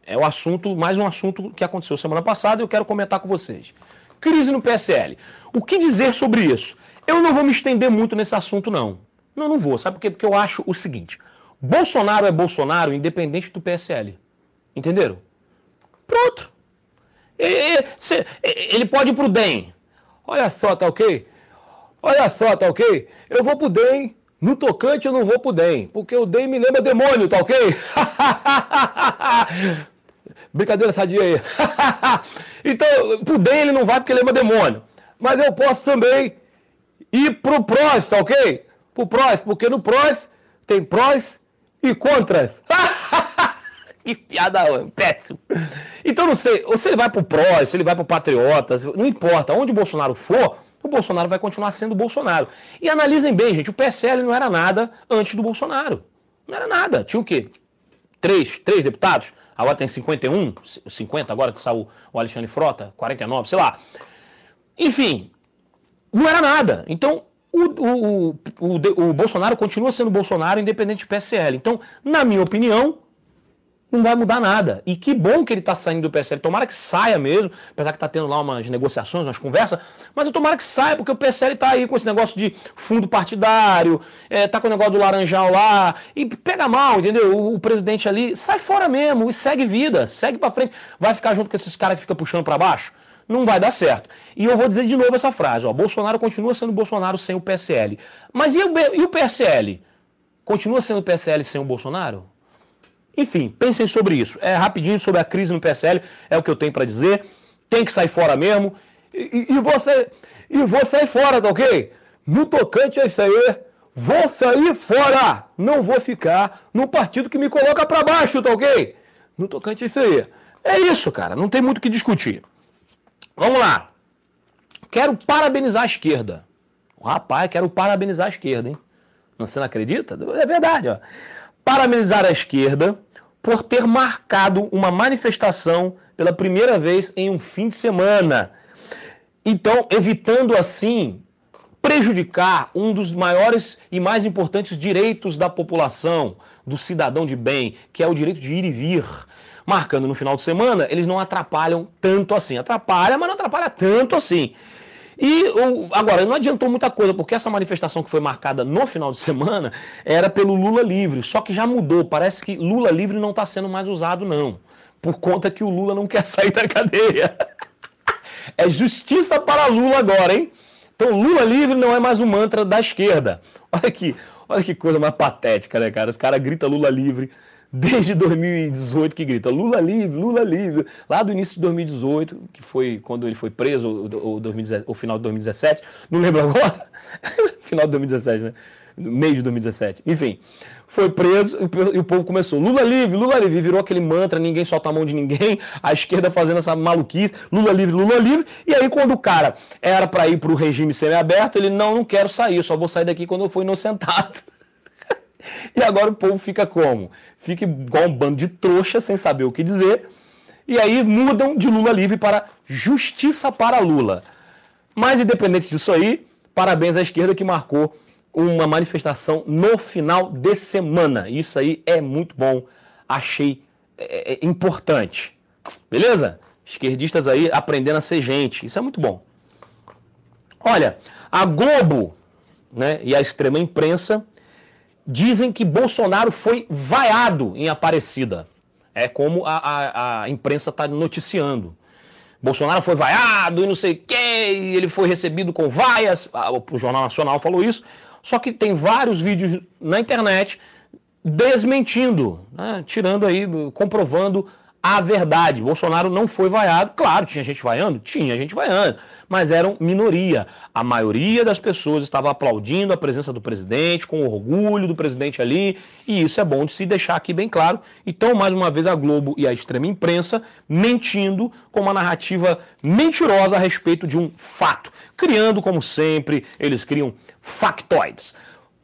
É o assunto, mais um assunto que aconteceu semana passada e eu quero comentar com vocês. Crise no PSL. O que dizer sobre isso? Eu não vou me estender muito nesse assunto, não. Não, não vou. Sabe por quê? Porque eu acho o seguinte: Bolsonaro é Bolsonaro independente do PSL. Entenderam? Pronto. Ele pode ir pro DEM. Olha só, tá ok? Olha só, tá ok? Eu vou pro DEM. No tocante eu não vou pro DEM, porque o DEM me lembra demônio, tá ok? Brincadeira sadia aí. então, pro DEM ele não vai porque lembra demônio. Mas eu posso também ir pro PROS, tá ok? Pro PROS, porque no PROS tem prós e contras. que piada péssimo. Então não sei, ou se ele vai pro PRO, se ele vai pro Patriotas, não importa, onde o Bolsonaro for, o Bolsonaro vai continuar sendo Bolsonaro. E analisem bem, gente, o PSL não era nada antes do Bolsonaro. Não era nada. Tinha o quê? Três, três deputados? Agora tem 51, 50 agora que saiu o Alexandre Frota, 49, sei lá. Enfim, não era nada. Então, o, o, o, o, Bolsonaro continua sendo Bolsonaro independente do PSL. Então, na minha opinião, não vai mudar nada. E que bom que ele está saindo do PSL. Tomara que saia mesmo, apesar que está tendo lá umas negociações, umas conversas, mas eu tomara que saia, porque o PSL está aí com esse negócio de fundo partidário, é, tá com o negócio do laranjal lá, e pega mal, entendeu? O, o presidente ali, sai fora mesmo e segue vida, segue para frente. Vai ficar junto com esses caras que ficam puxando para baixo? Não vai dar certo. E eu vou dizer de novo essa frase: ó, Bolsonaro continua sendo Bolsonaro sem o PSL. Mas e o, e o PSL? Continua sendo o PSL sem o Bolsonaro? Enfim, pensem sobre isso. É rapidinho sobre a crise no PSL, é o que eu tenho para dizer. Tem que sair fora mesmo. E, e, você e vou sair fora, tá ok? No tocante a isso aí, vou sair fora. Não vou ficar no partido que me coloca para baixo, tá ok? No tocante a isso aí. É isso, cara. Não tem muito o que discutir. Vamos lá. Quero parabenizar a esquerda. Rapaz, quero parabenizar a esquerda, hein? Você não acredita? É verdade, ó parabenizar a esquerda por ter marcado uma manifestação pela primeira vez em um fim de semana. Então, evitando assim prejudicar um dos maiores e mais importantes direitos da população, do cidadão de bem, que é o direito de ir e vir. Marcando no final de semana, eles não atrapalham tanto assim. Atrapalha, mas não atrapalha tanto assim. E o, agora, não adiantou muita coisa, porque essa manifestação que foi marcada no final de semana era pelo Lula livre. Só que já mudou. Parece que Lula livre não está sendo mais usado, não. Por conta que o Lula não quer sair da cadeia. É justiça para Lula agora, hein? Então, Lula livre não é mais um mantra da esquerda. Olha aqui, olha que coisa mais patética, né, cara? Os caras gritam Lula livre desde 2018 que grita Lula livre, Lula livre. Lá do início de 2018, que foi quando ele foi preso, ou, 2017, ou final de 2017, não lembro agora. final de 2017, né? Meio de 2017. Enfim, foi preso e o povo começou: Lula livre, Lula livre. Virou aquele mantra, ninguém solta a mão de ninguém, a esquerda fazendo essa maluquice, Lula livre, Lula livre. E aí, quando o cara era para ir para o regime semi-aberto, ele: não, não quero sair, só vou sair daqui quando eu for inocentado. e agora o povo fica como? fica igual um bando de trouxa sem saber o que dizer. E aí mudam de Lula livre para justiça para Lula. Mas independente disso aí, parabéns à esquerda que marcou uma manifestação no final de semana. Isso aí é muito bom, achei é, é, importante. Beleza? Esquerdistas aí aprendendo a ser gente. Isso é muito bom. Olha, a Globo né, e a extrema imprensa dizem que Bolsonaro foi vaiado em Aparecida. É como a, a, a imprensa está noticiando. Bolsonaro foi vaiado e não sei o quê, e ele foi recebido com vaias. O Jornal Nacional falou isso. Só que tem vários vídeos na internet desmentindo, né, tirando aí, comprovando a verdade. Bolsonaro não foi vaiado. Claro, tinha gente vaiando? Tinha gente vaiando mas eram minoria. A maioria das pessoas estava aplaudindo a presença do presidente, com orgulho do presidente ali, e isso é bom de se deixar aqui bem claro. Então, mais uma vez, a Globo e a extrema imprensa mentindo com uma narrativa mentirosa a respeito de um fato, criando, como sempre, eles criam factoides.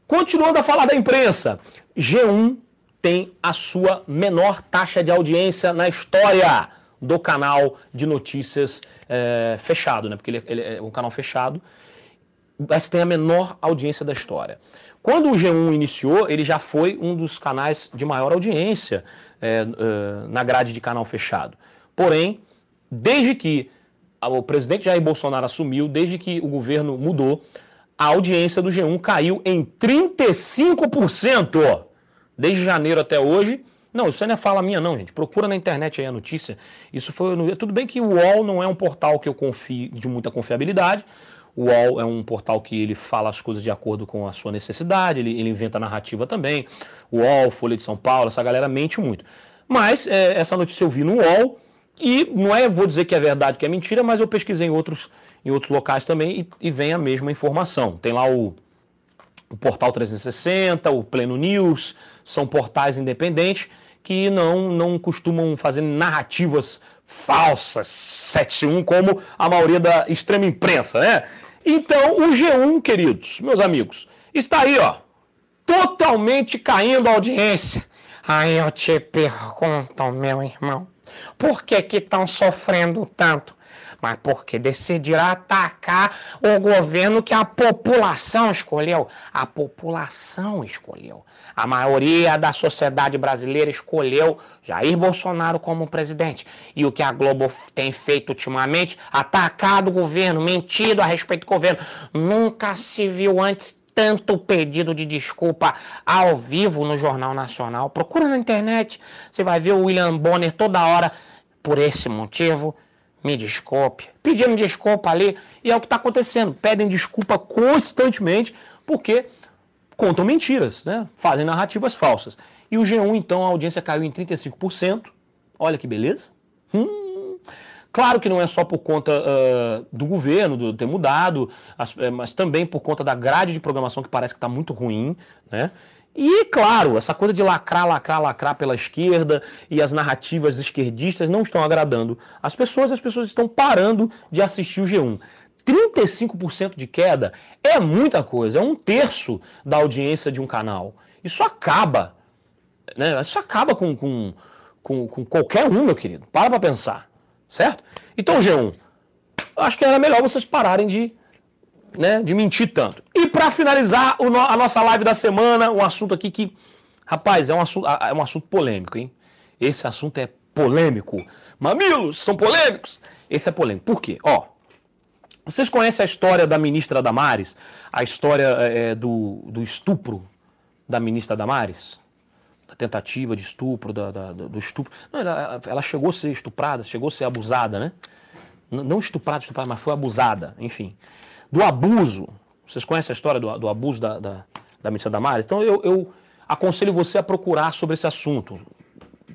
Continuando a falar da imprensa, G1 tem a sua menor taxa de audiência na história do canal de notícias é, fechado, né? Porque ele, ele, é um canal fechado, mas tem a menor audiência da história. Quando o G1 iniciou, ele já foi um dos canais de maior audiência é, é, na grade de canal fechado. Porém, desde que o presidente Jair Bolsonaro assumiu, desde que o governo mudou, a audiência do G1 caiu em 35%. Desde janeiro até hoje, não, isso não é fala minha, não, gente. Procura na internet aí a notícia. Isso foi. Tudo bem que o UOL não é um portal que eu confio de muita confiabilidade. O UOL é um portal que ele fala as coisas de acordo com a sua necessidade, ele, ele inventa narrativa também. O UOL, Folha de São Paulo, essa galera mente muito. Mas é, essa notícia eu vi no UOL e não é, vou dizer que é verdade, que é mentira, mas eu pesquisei em outros, em outros locais também e, e vem a mesma informação. Tem lá o, o Portal 360, o Pleno News, são portais independentes que não, não costumam fazer narrativas falsas, 7-1, como a maioria da extrema imprensa, né? Então, o G1, queridos, meus amigos, está aí, ó, totalmente caindo a audiência. Aí eu te pergunto, meu irmão, por que que estão sofrendo tanto? Mas porque decidiram atacar o governo que a população escolheu. A população escolheu. A maioria da sociedade brasileira escolheu Jair Bolsonaro como presidente. E o que a Globo tem feito ultimamente? Atacado o governo, mentido a respeito do governo. Nunca se viu antes tanto pedido de desculpa ao vivo no Jornal Nacional. Procura na internet, você vai ver o William Bonner toda hora. Por esse motivo, me desculpe, pedindo desculpa ali, e é o que está acontecendo. Pedem desculpa constantemente porque contam mentiras, né? fazem narrativas falsas. E o G1, então, a audiência caiu em 35%. Olha que beleza. Hum. Claro que não é só por conta uh, do governo, do ter mudado, mas também por conta da grade de programação que parece que está muito ruim, né? E, claro, essa coisa de lacrar, lacrar, lacrar pela esquerda e as narrativas esquerdistas não estão agradando as pessoas, as pessoas estão parando de assistir o G1. 35% de queda é muita coisa, é um terço da audiência de um canal. Isso acaba, né? Isso acaba com, com, com, com qualquer um, meu querido. Para pra pensar, certo? Então, G1, acho que era melhor vocês pararem de né, de mentir tanto. E para finalizar o, a nossa live da semana, um assunto aqui que, rapaz, é um assunto, é um assunto polêmico, hein? Esse assunto é polêmico. Mamilos são polêmicos. Esse é polêmico. Por quê? Ó, Vocês conhecem a história da ministra Damares? A história é, do, do estupro da ministra Damares? Da tentativa de estupro, da, da, do estupro. Não, ela, ela, chegou a ser estuprada, chegou a ser abusada, né? Não estuprada, estuprada, mas foi abusada, enfim. Do abuso. Vocês conhecem a história do, do abuso da, da, da ministra Damares? Então eu, eu aconselho você a procurar sobre esse assunto.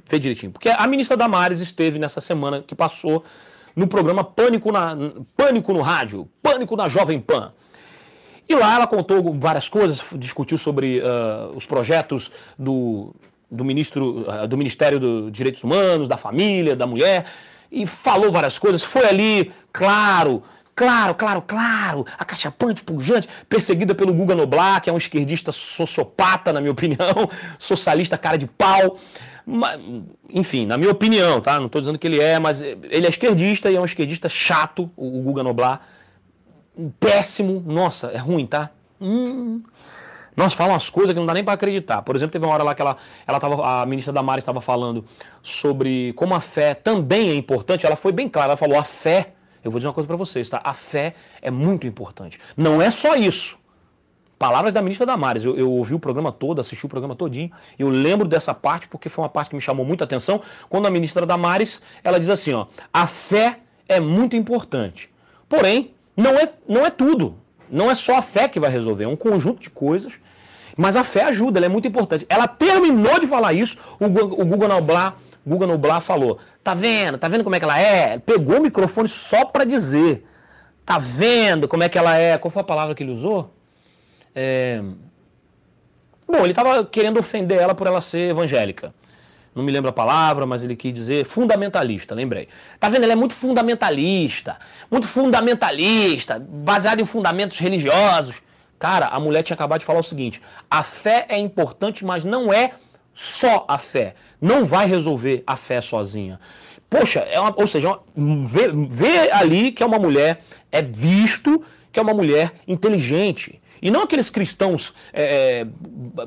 Vê direitinho. Porque a ministra Damares esteve nessa semana que passou no programa Pânico, na, Pânico no Rádio, Pânico na Jovem Pan. E lá ela contou várias coisas, discutiu sobre uh, os projetos do, do, ministro, uh, do Ministério dos Direitos Humanos, da Família, da Mulher, e falou várias coisas. Foi ali, claro, claro, claro, claro, acachapante, pujante, perseguida pelo Guga Noblar, que é um esquerdista sociopata, na minha opinião, socialista cara de pau. Mas, enfim, na minha opinião, tá? Não estou dizendo que ele é, mas ele é esquerdista e é um esquerdista chato, o Guga Noblar. Péssimo. Nossa, é ruim, tá? Hum. Nossa, fala umas coisas que não dá nem para acreditar. Por exemplo, teve uma hora lá que ela, ela tava, a ministra Damares estava falando sobre como a fé também é importante. Ela foi bem clara, ela falou: a fé, eu vou dizer uma coisa para vocês, tá? A fé é muito importante. Não é só isso. Palavras da ministra Damares. Eu, eu, ouvi o programa todo, assisti o programa todinho. Eu lembro dessa parte porque foi uma parte que me chamou muita atenção. Quando a ministra Damares, ela diz assim, ó, a fé é muito importante. Porém, não é, não é tudo. Não é só a fé que vai resolver, é um conjunto de coisas. Mas a fé ajuda, ela é muito importante. Ela terminou de falar isso, o, Google Noblar, Google Noblar falou: "Tá vendo? Tá vendo como é que ela é?" Pegou o microfone só para dizer: "Tá vendo como é que ela é?" Qual foi a palavra que ele usou? É... Bom, ele estava querendo ofender ela por ela ser evangélica. Não me lembro a palavra, mas ele quis dizer fundamentalista, lembrei. Tá vendo? Ele é muito fundamentalista, muito fundamentalista, baseado em fundamentos religiosos. Cara, a mulher tinha acabado de falar o seguinte: a fé é importante, mas não é só a fé. Não vai resolver a fé sozinha. Poxa, é uma, ou seja, vê, vê ali que é uma mulher, é visto que é uma mulher inteligente, e não aqueles cristãos é, é,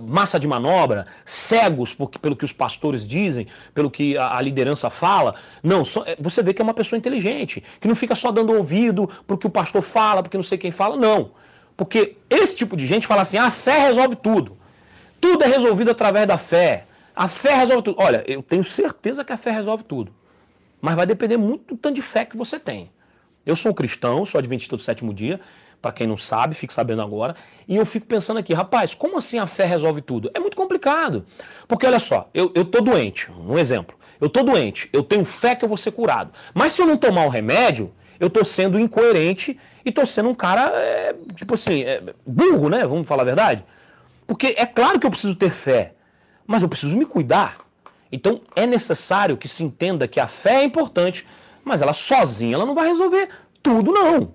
massa de manobra, cegos por, pelo que os pastores dizem, pelo que a, a liderança fala. Não, só, é, você vê que é uma pessoa inteligente, que não fica só dando ouvido para o que o pastor fala, porque não sei quem fala. Não. Porque esse tipo de gente fala assim: ah, a fé resolve tudo. Tudo é resolvido através da fé. A fé resolve tudo. Olha, eu tenho certeza que a fé resolve tudo. Mas vai depender muito do tanto de fé que você tem. Eu sou um cristão, sou adventista do sétimo dia para quem não sabe, fique sabendo agora. E eu fico pensando aqui, rapaz, como assim a fé resolve tudo? É muito complicado. Porque olha só, eu, eu tô doente, um exemplo. Eu tô doente, eu tenho fé que eu vou ser curado. Mas se eu não tomar o remédio, eu tô sendo incoerente e tô sendo um cara, é, tipo assim, é, burro, né? Vamos falar a verdade? Porque é claro que eu preciso ter fé, mas eu preciso me cuidar. Então é necessário que se entenda que a fé é importante, mas ela sozinha ela não vai resolver tudo, não.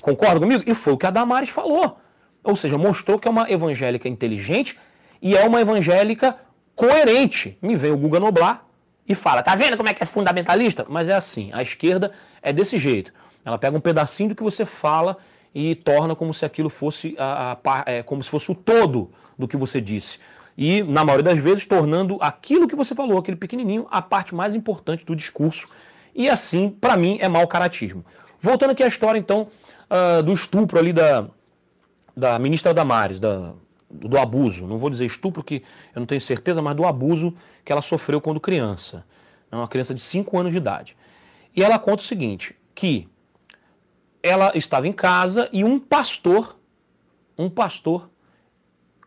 Concorda comigo? E foi o que a Damares falou. Ou seja, mostrou que é uma evangélica inteligente e é uma evangélica coerente. Me vem o Guga Noblar e fala: tá vendo como é que é fundamentalista? Mas é assim, a esquerda é desse jeito. Ela pega um pedacinho do que você fala e torna como se aquilo fosse a, a, é, como se fosse o todo do que você disse. E, na maioria das vezes, tornando aquilo que você falou, aquele pequenininho, a parte mais importante do discurso. E assim, para mim, é mau caratismo. Voltando aqui à história, então, uh, do estupro ali da, da ministra Damares, da, do abuso. Não vou dizer estupro, que eu não tenho certeza, mas do abuso que ela sofreu quando criança. É uma criança de 5 anos de idade. E ela conta o seguinte, que ela estava em casa e um pastor, um pastor,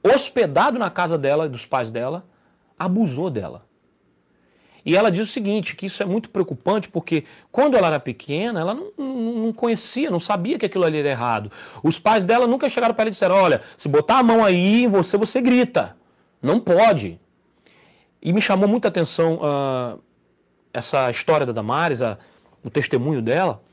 hospedado na casa dela, dos pais dela, abusou dela. E ela diz o seguinte, que isso é muito preocupante porque quando ela era pequena, ela não, não, não conhecia, não sabia que aquilo ali era errado. Os pais dela nunca chegaram para ela e disseram, olha, se botar a mão aí em você, você grita. Não pode. E me chamou muita atenção uh, essa história da Damares, a, o testemunho dela,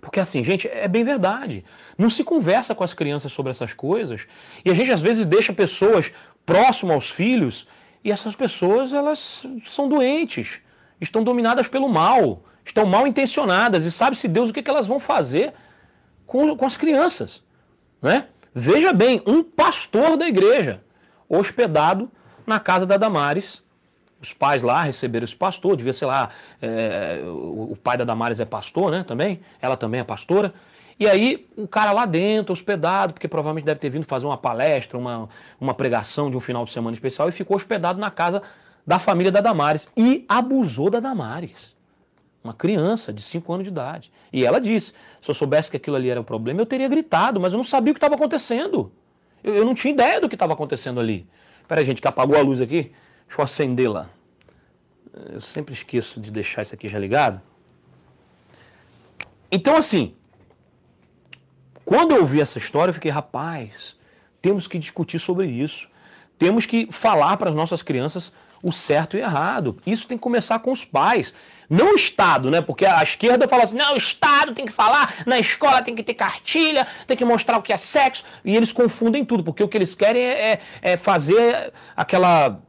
porque assim, gente, é bem verdade. Não se conversa com as crianças sobre essas coisas e a gente às vezes deixa pessoas próximas aos filhos e essas pessoas, elas são doentes, estão dominadas pelo mal, estão mal intencionadas e sabe-se Deus o que, que elas vão fazer com, com as crianças. Né? Veja bem, um pastor da igreja hospedado na casa da Damares. Os pais lá receberam esse pastor, devia ser lá, é, o pai da Damares é pastor, né? Também, ela também é pastora. E aí, um cara lá dentro, hospedado, porque provavelmente deve ter vindo fazer uma palestra, uma, uma pregação de um final de semana especial, e ficou hospedado na casa da família da Damares. E abusou da Damares. Uma criança de 5 anos de idade. E ela disse: se eu soubesse que aquilo ali era o problema, eu teria gritado, mas eu não sabia o que estava acontecendo. Eu, eu, não tinha ideia do que estava acontecendo ali. Peraí, gente, que apagou a luz aqui. Deixa eu acendê-la. Eu sempre esqueço de deixar isso aqui já ligado. Então, assim, quando eu ouvi essa história, eu fiquei, rapaz, temos que discutir sobre isso. Temos que falar para as nossas crianças o certo e errado. Isso tem que começar com os pais. Não o Estado, né? Porque a esquerda fala assim: não, o Estado tem que falar, na escola tem que ter cartilha, tem que mostrar o que é sexo. E eles confundem tudo, porque o que eles querem é, é, é fazer aquela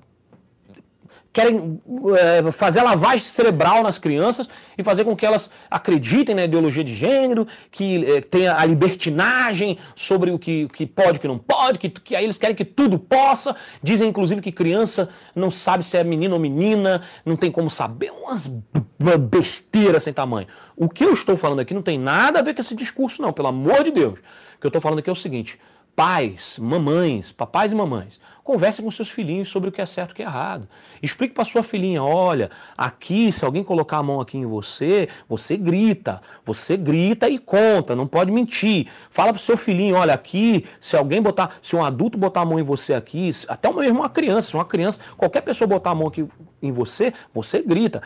querem é, fazer a lavagem cerebral nas crianças e fazer com que elas acreditem na ideologia de gênero, que é, tenha a libertinagem sobre o que, que pode o que não pode, que, que aí eles querem que tudo possa. Dizem, inclusive, que criança não sabe se é menino ou menina, não tem como saber. Umas besteiras sem tamanho. O que eu estou falando aqui não tem nada a ver com esse discurso, não, pelo amor de Deus. O que eu estou falando aqui é o seguinte: pais, mamães, papais e mamães, converse com seus filhinhos sobre o que é certo e o que é errado. Explique para sua filhinha, olha, aqui, se alguém colocar a mão aqui em você, você grita, você grita e conta, não pode mentir. Fala para o seu filhinho, olha, aqui, se alguém botar, se um adulto botar a mão em você aqui, até mesmo uma criança, se uma criança, qualquer pessoa botar a mão aqui em você, você grita.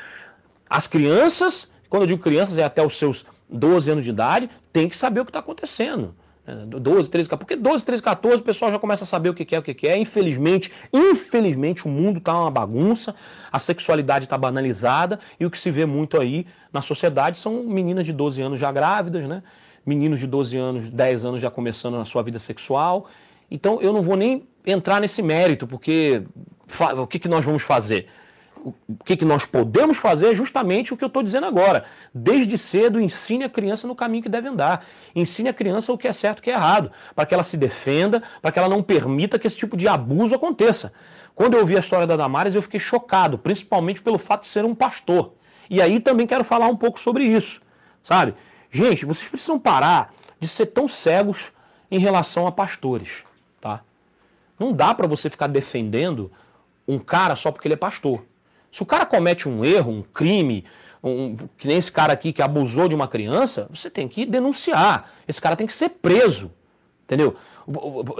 As crianças, quando eu digo crianças, é até os seus 12 anos de idade, tem que saber o que está acontecendo. 12, 13, 14. Porque 12, 13, 14 o pessoal já começa a saber o que é, o que é. Infelizmente, infelizmente, o mundo está uma bagunça, a sexualidade está banalizada e o que se vê muito aí na sociedade são meninas de 12 anos já grávidas, né? Meninos de 12 anos, 10 anos já começando a sua vida sexual. Então eu não vou nem entrar nesse mérito, porque o que, que nós vamos fazer? O que, que nós podemos fazer é justamente o que eu estou dizendo agora. Desde cedo, ensine a criança no caminho que deve andar. Ensine a criança o que é certo e o que é errado, para que ela se defenda, para que ela não permita que esse tipo de abuso aconteça. Quando eu ouvi a história da Damares, eu fiquei chocado, principalmente pelo fato de ser um pastor. E aí também quero falar um pouco sobre isso, sabe? Gente, vocês precisam parar de ser tão cegos em relação a pastores, tá? Não dá para você ficar defendendo um cara só porque ele é pastor. Se o cara comete um erro, um crime, um, que nem esse cara aqui que abusou de uma criança, você tem que denunciar. Esse cara tem que ser preso. Entendeu?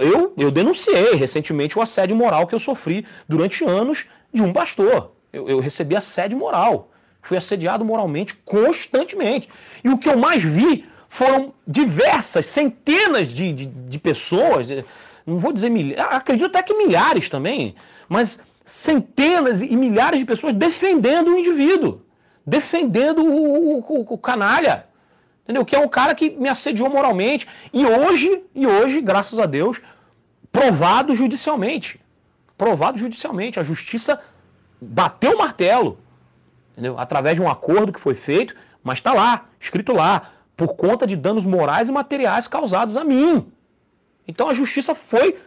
Eu, eu denunciei recentemente o assédio moral que eu sofri durante anos de um pastor. Eu, eu recebi assédio moral. Fui assediado moralmente constantemente. E o que eu mais vi foram diversas, centenas de, de, de pessoas, não vou dizer milhares, acredito até que milhares também, mas centenas e milhares de pessoas defendendo o indivíduo, defendendo o, o, o, canalha, entendeu? Que é um cara que me assediou moralmente e hoje, e hoje, graças a Deus, provado judicialmente, provado judicialmente, a justiça bateu o martelo, entendeu? Através de um acordo que foi feito, mas está lá, escrito lá, por conta de danos morais e materiais causados a mim. Então a justiça foi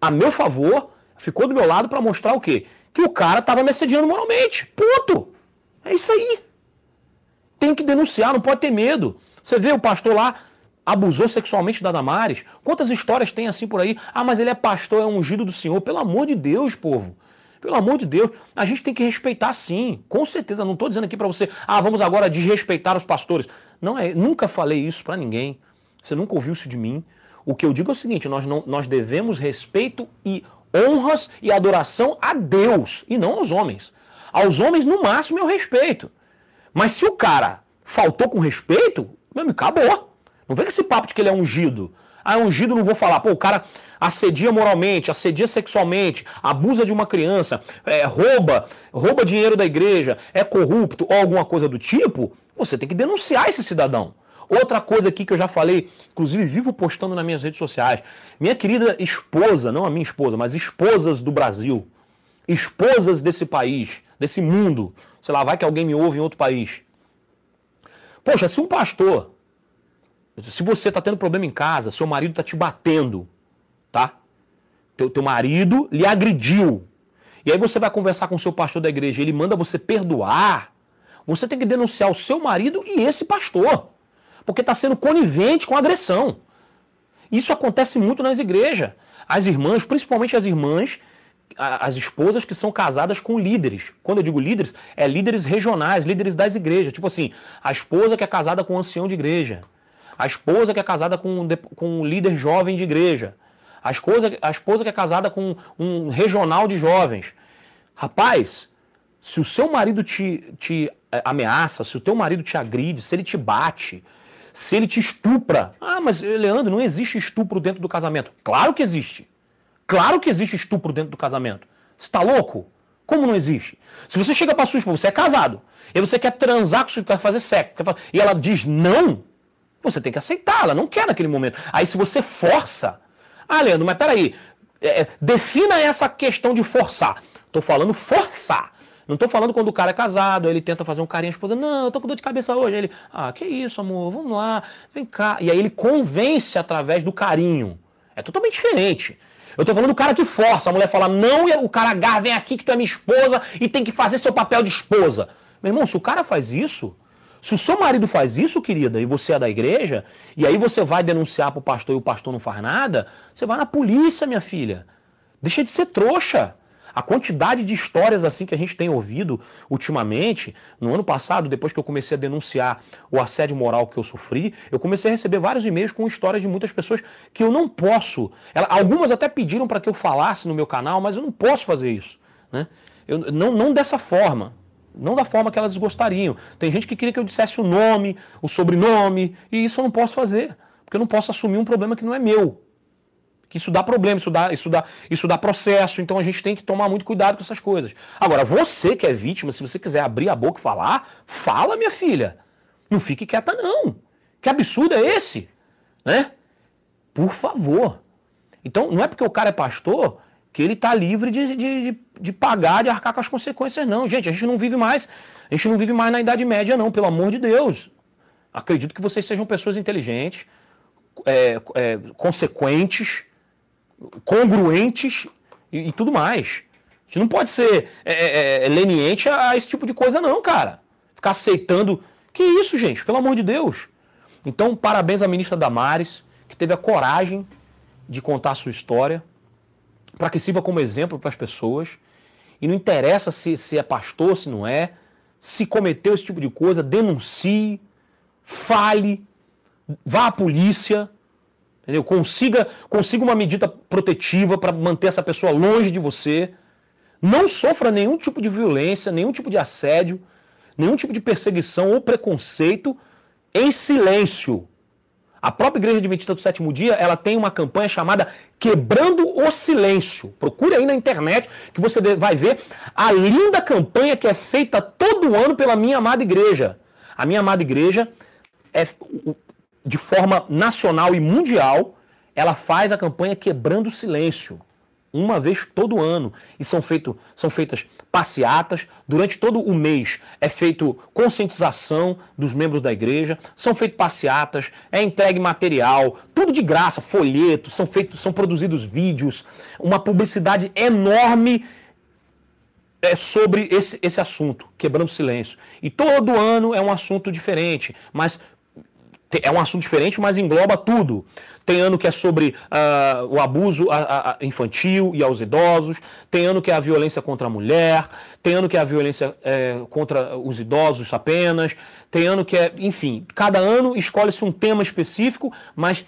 a meu favor ficou do meu lado para mostrar o quê? Que o cara estava me assediando moralmente. Ponto. É isso aí. Tem que denunciar, não pode ter medo. Você vê o pastor lá abusou sexualmente da Damares. Quantas histórias tem assim por aí? Ah, mas ele é pastor, é ungido do Senhor. Pelo amor de Deus, povo. Pelo amor de Deus, a gente tem que respeitar sim, com certeza. Não estou dizendo aqui para você, ah, vamos agora desrespeitar os pastores. Não é, nunca falei isso para ninguém. Você nunca ouviu isso de mim. O que eu digo é o seguinte: nós, não, nós devemos respeito e honras e adoração a Deus e não aos homens. Aos homens, no máximo, eu respeito. Mas se o cara faltou com respeito, meu amigo, acabou. Não vem com esse papo de que ele é ungido. Ah, é ungido, não vou falar. Pô, o cara assedia moralmente, assedia sexualmente, abusa de uma criança, é, rouba, rouba dinheiro da igreja, é corrupto ou alguma coisa do tipo, você tem que denunciar esse cidadão. Outra coisa aqui que eu já falei, inclusive vivo postando nas minhas redes sociais. Minha querida esposa, não a minha esposa, mas esposas do Brasil, esposas desse país, desse mundo, sei lá, vai que alguém me ouve em outro país. Poxa, se um pastor, se você está tendo problema em casa, seu marido está te batendo, tá? Teu, teu marido lhe agrediu. E aí você vai conversar com o seu pastor da igreja, ele manda você perdoar. Você tem que denunciar o seu marido e esse pastor. Porque está sendo conivente com agressão. Isso acontece muito nas igrejas. As irmãs, principalmente as irmãs, as esposas que são casadas com líderes. Quando eu digo líderes, é líderes regionais, líderes das igrejas. Tipo assim, a esposa que é casada com um ancião de igreja. A esposa que é casada com, com um líder jovem de igreja. A esposa, a esposa que é casada com um regional de jovens. Rapaz, se o seu marido te, te é, ameaça, se o teu marido te agride, se ele te bate, se ele te estupra. Ah, mas Leandro, não existe estupro dentro do casamento. Claro que existe. Claro que existe estupro dentro do casamento. Você está louco? Como não existe? Se você chega para sua esposa, você é casado, e você quer transar com sua quer fazer sexo, quer fazer, e ela diz não, você tem que aceitar, ela não quer naquele momento. Aí se você força, ah, Leandro, mas peraí, é, é defina essa questão de forçar. Estou falando forçar. Não estou falando quando o cara é casado, ele tenta fazer um carinho à esposa, não, eu tô com dor de cabeça hoje. Aí ele, ah, que isso, amor, vamos lá, vem cá. E aí ele convence através do carinho. É totalmente diferente. Eu tô falando do cara que força, a mulher fala não e o cara agarra, vem aqui que tu é minha esposa e tem que fazer seu papel de esposa. Meu irmão, se o cara faz isso, se o seu marido faz isso, querida, e você é da igreja, e aí você vai denunciar pro pastor e o pastor não faz nada, você vai na polícia, minha filha. Deixa de ser trouxa. A quantidade de histórias assim que a gente tem ouvido ultimamente, no ano passado, depois que eu comecei a denunciar o assédio moral que eu sofri, eu comecei a receber vários e-mails com histórias de muitas pessoas que eu não posso. Ela, algumas até pediram para que eu falasse no meu canal, mas eu não posso fazer isso. Né? Eu, não, não dessa forma. Não da forma que elas gostariam. Tem gente que queria que eu dissesse o nome, o sobrenome, e isso eu não posso fazer. Porque eu não posso assumir um problema que não é meu que isso dá problema, isso dá, isso, dá, isso dá processo, então a gente tem que tomar muito cuidado com essas coisas. Agora, você que é vítima, se você quiser abrir a boca e falar, fala, minha filha. Não fique quieta, não. Que absurdo é esse? Né? Por favor. Então, não é porque o cara é pastor que ele está livre de, de, de, de, pagar, de arcar com as consequências, não. Gente, a gente não vive mais, a gente não vive mais na Idade Média, não, pelo amor de Deus. Acredito que vocês sejam pessoas inteligentes, é, é, consequentes, congruentes e, e, tudo mais. A gente não pode ser é, é, é, leniente a, a, esse tipo de coisa, não, cara. Ficar aceitando. Que isso, gente? Pelo amor de Deus. Então, parabéns à ministra Damares, que teve a coragem de contar a sua história, para que sirva como exemplo para as pessoas. E não interessa se, se é pastor, se não é. Se cometeu esse tipo de coisa, denuncie, fale, vá à polícia Entendeu? Consiga, consiga uma medida protetiva para manter essa pessoa longe de você. Não sofra nenhum tipo de violência, nenhum tipo de assédio, nenhum tipo de perseguição ou preconceito em silêncio. A própria Igreja Adventista do Sétimo Dia, ela tem uma campanha chamada Quebrando o Silêncio. Procure aí na internet que você vai ver a linda campanha que é feita todo ano pela minha amada igreja. A minha amada igreja é de forma nacional e mundial, ela faz a campanha Quebrando o Silêncio, uma vez todo ano. E são, feito, são feitas passeatas, durante todo o mês é feito conscientização dos membros da igreja, são feitas passeatas, é entregue material, tudo de graça, folhetos, são feitos, são produzidos vídeos, uma publicidade enorme é sobre esse, esse assunto, quebrando silêncio. E todo ano é um assunto diferente, mas é um assunto diferente, mas engloba tudo. Tem ano que é sobre uh, o abuso a, a infantil e aos idosos, tem ano que é a violência contra a mulher, tem ano que é a violência é, contra os idosos apenas, tem ano que é. Enfim, cada ano escolhe-se um tema específico, mas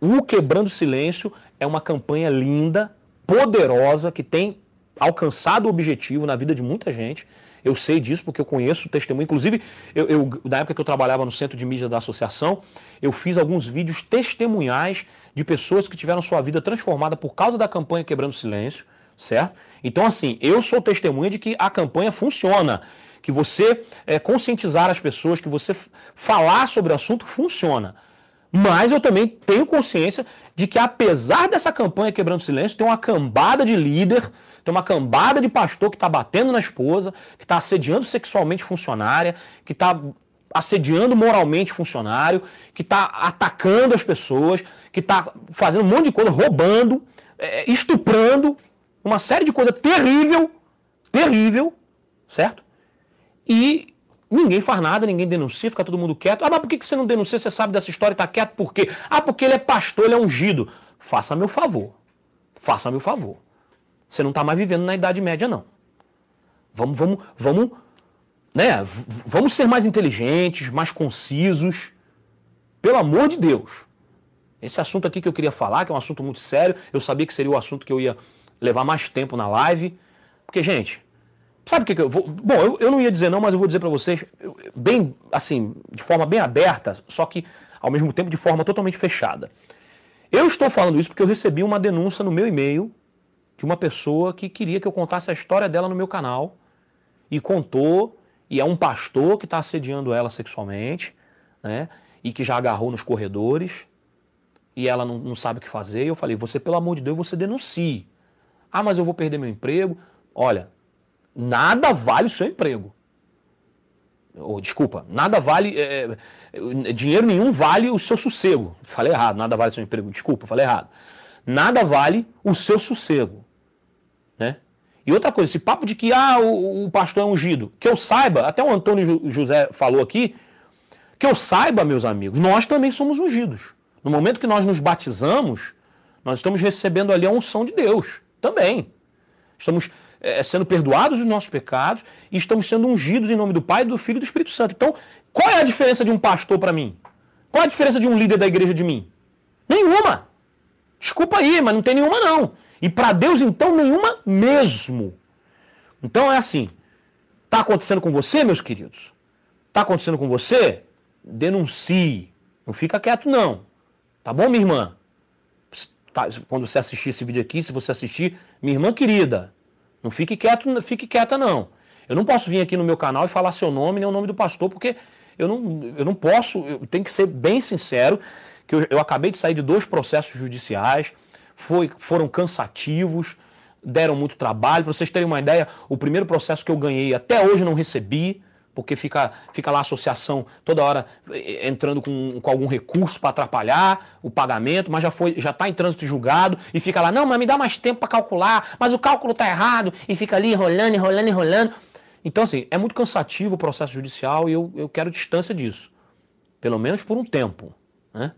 o Quebrando Silêncio é uma campanha linda, poderosa, que tem alcançado o objetivo na vida de muita gente. Eu sei disso porque eu conheço o testemunho. Inclusive, eu, eu, na época que eu trabalhava no centro de mídia da associação, eu fiz alguns vídeos testemunhais de pessoas que tiveram sua vida transformada por causa da campanha Quebrando Silêncio, certo? Então, assim, eu sou testemunha de que a campanha funciona. Que você é, conscientizar as pessoas, que você falar sobre o assunto funciona. Mas eu também tenho consciência de que, apesar dessa campanha Quebrando Silêncio, tem uma cambada de líder tem uma cambada de pastor que está batendo na esposa, que está assediando sexualmente funcionária, que está assediando moralmente funcionário, que está atacando as pessoas, que está fazendo um monte de coisa, roubando, é, estuprando, uma série de coisa terrível, terrível, certo? E Ninguém faz nada, ninguém denuncia, fica todo mundo quieto. Ah, mas por que você não denuncia? Você sabe dessa história e está quieto por quê? Ah, porque ele é pastor, ele é ungido. Faça meu favor. Faça meu favor. Você não está mais vivendo na Idade Média, não. Vamos, vamos, vamos, né? Vamos ser mais inteligentes, mais concisos. Pelo amor de Deus. Esse assunto aqui que eu queria falar, que é um assunto muito sério, eu sabia que seria o assunto que eu ia levar mais tempo na live. Porque, gente, sabe o que, que eu vou. Bom, eu, eu não ia dizer não, mas eu vou dizer para vocês, bem, assim, de forma bem aberta, só que ao mesmo tempo de forma totalmente fechada. Eu estou falando isso porque eu recebi uma denúncia no meu e-mail de uma pessoa que queria que eu contasse a história dela no meu canal e contou, e é um pastor que está assediando ela sexualmente, né? E que já agarrou nos corredores e ela não, não sabe o que fazer. E eu falei: você, pelo amor de Deus, você denuncie. Ah, mas eu vou perder meu emprego. Olha, nada vale o seu emprego. Oh, desculpa, nada vale. É, é, dinheiro nenhum vale o seu sossego. Falei errado, nada vale o seu emprego. Desculpa, falei errado. Nada vale o seu sossego. Né? E outra coisa, esse papo de que ah, o, o pastor é ungido, que eu saiba, até o Antônio José falou aqui, que eu saiba, meus amigos, nós também somos ungidos. No momento que nós nos batizamos, nós estamos recebendo ali a unção de Deus também. Estamos é, sendo perdoados os nossos pecados e estamos sendo ungidos em nome do Pai, do Filho e do Espírito Santo. Então, qual é a diferença de um pastor para mim? Qual é a diferença de um líder da igreja de mim? Nenhuma. Desculpa aí, mas não tem nenhuma não. E para Deus, então, nenhuma mesmo. Então é assim. Está acontecendo com você, meus queridos? Está acontecendo com você? Denuncie. Não fica quieto, não. Tá bom, minha irmã? Tá, quando você assistir esse vídeo aqui, se você assistir, minha irmã querida, não fique quieto, fique quieta, não. Eu não posso vir aqui no meu canal e falar seu nome nem o nome do pastor, porque eu não, eu não posso, eu tenho que ser bem sincero, que eu, eu acabei de sair de dois processos judiciais, foi, foram cansativos, deram muito trabalho. Para vocês terem uma ideia, o primeiro processo que eu ganhei até hoje não recebi, porque fica, fica lá a associação toda hora eh, entrando com, com algum recurso para atrapalhar o pagamento, mas já foi já está em trânsito julgado e fica lá, não, mas me dá mais tempo para calcular, mas o cálculo está errado e fica ali enrolando, enrolando, enrolando. Então, assim, é muito cansativo o processo judicial e eu, eu quero distância disso. Pelo menos por um tempo. Né?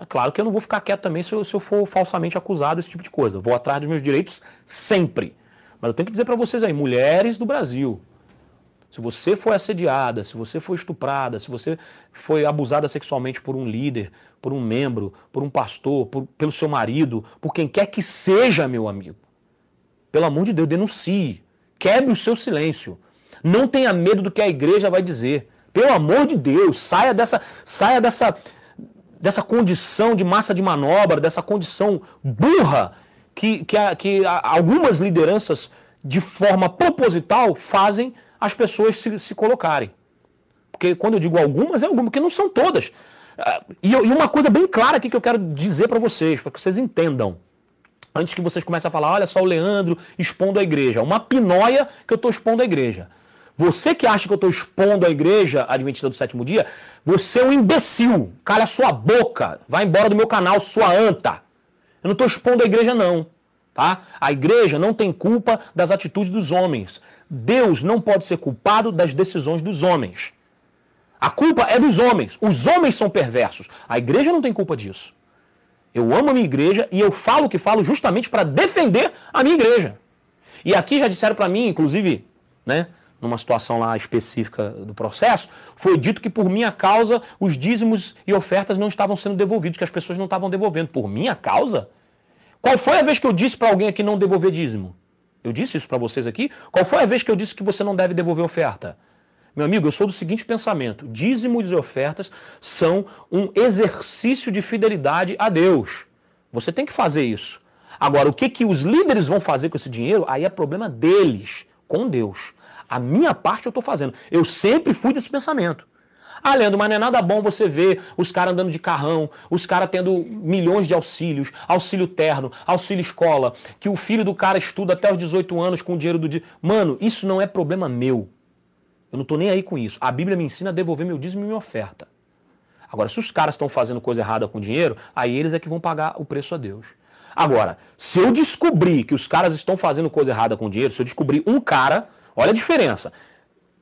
É claro que eu não vou ficar quieto também se eu, se eu for falsamente acusado desse tipo de coisa. Vou atrás dos meus direitos sempre. Mas eu tenho que dizer para vocês aí, mulheres do Brasil, se você foi assediada, se você foi estuprada, se você foi abusada sexualmente por um líder, por um membro, por um pastor, por, pelo seu marido, por quem quer que seja, meu amigo, pelo amor de Deus, denuncie. Quebre o seu silêncio. Não tenha medo do que a igreja vai dizer. Pelo amor de Deus, saia dessa, saia dessa, dessa condição de massa de manobra, dessa condição burra que, que, a, que a, algumas lideranças, de forma proposital, fazem as pessoas se, se colocarem. Porque quando eu digo algumas, é algumas, porque não são todas. Ah, e, e uma coisa bem clara aqui que eu quero dizer para vocês, para que vocês entendam. Antes que vocês comecem a falar, olha só o Leandro expondo a igreja. Uma pinóia que eu estou expondo a igreja. Você que acha que eu estou expondo a igreja adventista do sétimo dia, você é um imbecil. Cala a sua boca. Vai embora do meu canal, sua anta. Eu não estou expondo a igreja, não. Tá? A igreja não tem culpa das atitudes dos homens. Deus não pode ser culpado das decisões dos homens. A culpa é dos homens. Os homens são perversos. A igreja não tem culpa disso. Eu amo a minha igreja e eu falo o que falo justamente para defender a minha igreja. E aqui já disseram para mim, inclusive, né, numa situação lá específica do processo, foi dito que por minha causa os dízimos e ofertas não estavam sendo devolvidos, que as pessoas não estavam devolvendo. Por minha causa? Qual foi a vez que eu disse para alguém aqui não devolver dízimo? Eu disse isso para vocês aqui. Qual foi a vez que eu disse que você não deve devolver oferta? Meu amigo, eu sou do seguinte pensamento: dízimos e ofertas são um exercício de fidelidade a Deus. Você tem que fazer isso. Agora, o que, que os líderes vão fazer com esse dinheiro, aí é problema deles, com Deus. A minha parte eu estou fazendo. Eu sempre fui desse pensamento. Ah, Leandro, mas não é nada bom você ver os caras andando de carrão, os caras tendo milhões de auxílios, auxílio terno, auxílio escola, que o filho do cara estuda até os 18 anos com o dinheiro do dia. Mano, isso não é problema meu. Eu não estou nem aí com isso. A Bíblia me ensina a devolver meu dízimo e minha oferta. Agora, se os caras estão fazendo coisa errada com dinheiro, aí eles é que vão pagar o preço a Deus. Agora, se eu descobrir que os caras estão fazendo coisa errada com dinheiro, se eu descobrir um cara, olha a diferença.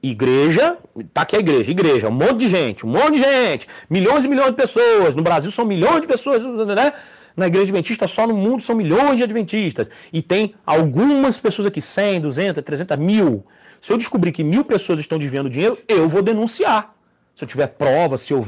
Igreja, tá aqui a igreja, igreja, um monte de gente, um monte de gente, milhões e milhões de pessoas. No Brasil são milhões de pessoas, né? Na igreja adventista, só no mundo são milhões de adventistas. E tem algumas pessoas aqui, 100, 200, 300, mil. Se eu descobrir que mil pessoas estão desviando dinheiro, eu vou denunciar. Se eu tiver prova, se eu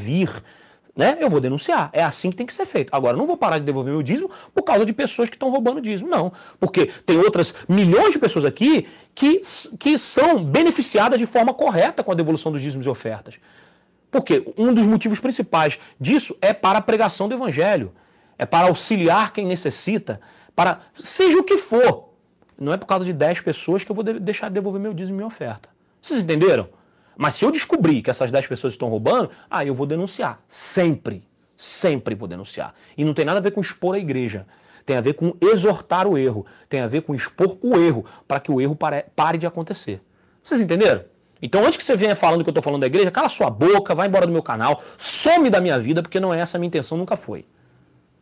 né, eu vou denunciar. É assim que tem que ser feito. Agora, não vou parar de devolver meu dízimo por causa de pessoas que estão roubando dízimo, não. Porque tem outras milhões de pessoas aqui que, que são beneficiadas de forma correta com a devolução dos dízimos e ofertas. Porque um dos motivos principais disso é para a pregação do evangelho, é para auxiliar quem necessita, para seja o que for. Não é por causa de 10 pessoas que eu vou de deixar de devolver meu dízimo e minha oferta. Vocês entenderam? Mas se eu descobrir que essas 10 pessoas estão roubando, aí eu vou denunciar. Sempre. Sempre vou denunciar. E não tem nada a ver com expor a igreja. Tem a ver com exortar o erro. Tem a ver com expor o erro para que o erro pare, pare de acontecer. Vocês entenderam? Então, antes que você venha falando que eu estou falando da igreja, cala sua boca, vai embora do meu canal, some da minha vida, porque não é essa a minha intenção, nunca foi.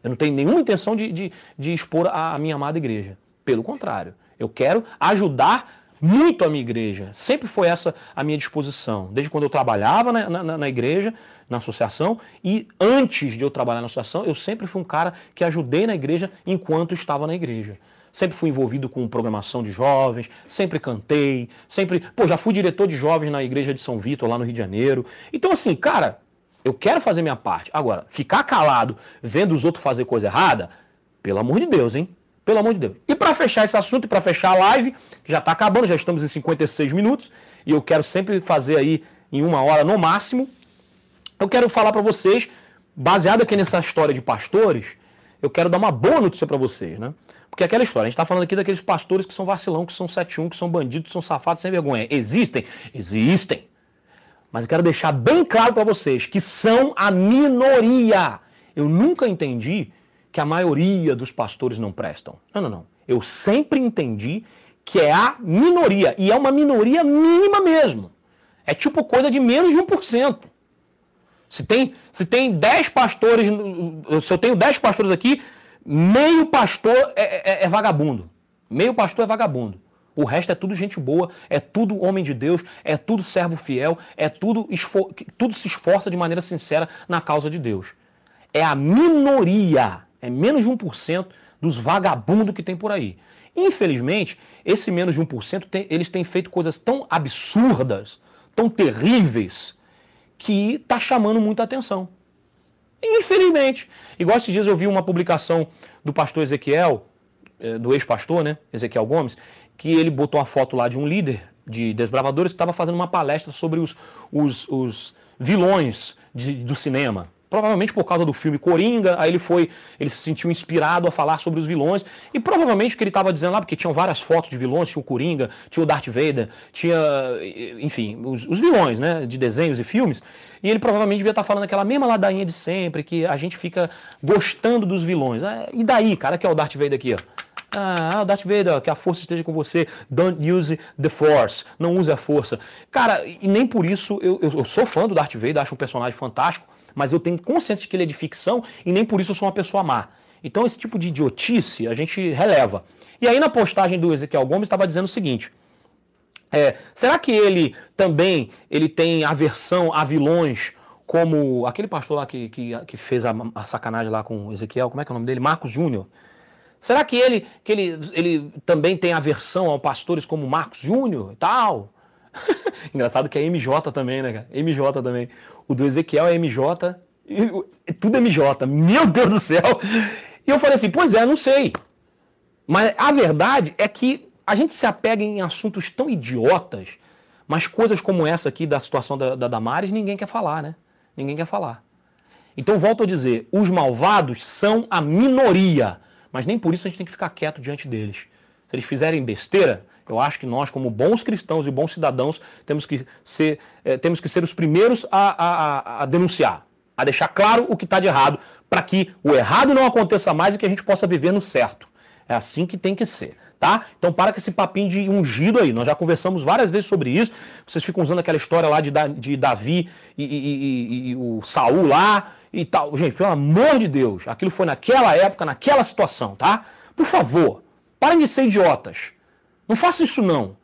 Eu não tenho nenhuma intenção de, de, de expor a, a minha amada igreja. Pelo contrário, eu quero ajudar muito a minha igreja. Sempre foi essa a minha disposição. Desde quando eu trabalhava na, na, na, igreja, na associação, e antes de eu trabalhar na associação, eu sempre fui um cara que ajudei na igreja enquanto estava na igreja. Sempre fui envolvido com programação de jovens, sempre cantei, sempre. Pô, já fui diretor de jovens na igreja de São Vitor, lá no Rio de Janeiro. Então, assim, cara, eu quero fazer minha parte. Agora, ficar calado vendo os outros fazer coisa errada, pelo amor de Deus, hein? Pelo amor de Deus. E para fechar esse assunto e para fechar a live, que já está acabando, já estamos em 56 minutos, e eu quero sempre fazer aí em uma hora no máximo, eu quero falar para vocês, baseado aqui nessa história de pastores, eu quero dar uma boa notícia para vocês, né? Porque aquela história, a gente está falando aqui daqueles pastores que são vacilão, que são 71, que são bandidos, que são safados sem vergonha. Existem? Existem. Mas eu quero deixar bem claro para vocês que são a minoria. Eu nunca entendi que a maioria dos pastores não prestam. Não, não, não. Eu sempre entendi que é a minoria. E é uma minoria mínima mesmo. É tipo coisa de menos de 1%. Se tem, se tem 10 pastores, se eu tenho 10 pastores aqui, meio pastor é, é, é vagabundo. Meio pastor é vagabundo. O resto é tudo gente boa, é tudo homem de Deus, é tudo servo fiel, é tudo, tudo se esforça de maneira sincera na causa de Deus. É a minoria é menos de 1% dos vagabundos que tem por aí. Infelizmente, esse menos de 1%, tem, eles têm feito coisas tão absurdas, tão terríveis, que está chamando muita atenção. Infelizmente. Igual esses dias eu vi uma publicação do pastor Ezequiel, eh, do ex-pastor, né, Ezequiel Gomes, que ele botou a foto lá de um líder de desbravadores que estava fazendo uma palestra sobre os, os, os vilões de, do cinema. Provavelmente por causa do filme Coringa, aí ele foi, ele se sentiu inspirado a falar sobre os vilões. E provavelmente o que ele estava dizendo lá, porque tinham várias fotos de vilões, tinha o Coringa, tinha o Darth Vader, tinha, enfim, os, os vilões, né, de desenhos e filmes. E ele provavelmente devia estar tá falando aquela mesma ladainha de sempre, que a gente fica gostando dos vilões. Ah, e daí, cara, que é o Darth Vader aqui, ó. Ah, o Darth Vader, que a força esteja com você. Don't use the force. Não use a força. Cara, e nem por isso eu, eu, eu sou fã do Darth Vader, acho um personagem fantástico mas eu tenho consciência de que ele é de ficção e nem por isso eu sou uma pessoa má. Então esse tipo de idiotice a gente releva. E aí na postagem do Ezequiel Gomes estava dizendo o seguinte: é, será que ele também ele tem aversão a vilões como aquele pastor lá que, que, que fez a, a, sacanagem lá com o Ezequiel, como é que é o nome dele? Marcos Júnior. Será que ele, que ele, ele também tem aversão a pastores como Marcos Júnior e tal? Engraçado que é MJ também, né, cara? MJ também. O do Ezequiel é MJ, e tudo é MJ. Meu Deus do céu! E eu falei assim, pois é, não sei. Mas a verdade é que a gente se apega em assuntos tão idiotas, mas coisas como essa aqui da situação da, da Damares, ninguém quer falar, né? Ninguém quer falar. Então, volto a dizer, os malvados são a minoria, mas nem por isso a gente tem que ficar quieto diante deles. Se eles fizerem besteira, eu acho que nós, como bons cristãos e bons cidadãos, temos que ser, é, temos que ser os primeiros a, a, a denunciar, a deixar claro o que está de errado, para que o errado não aconteça mais e que a gente possa viver no certo. É assim que tem que ser, tá? Então para com esse papinho de ungido aí. Nós já conversamos várias vezes sobre isso. Vocês ficam usando aquela história lá de, de Davi e, e, e, e o Saul lá e tal. Gente, pelo amor de Deus, aquilo foi naquela época, naquela situação, tá? Por favor, parem de ser idiotas. Não faça isso não.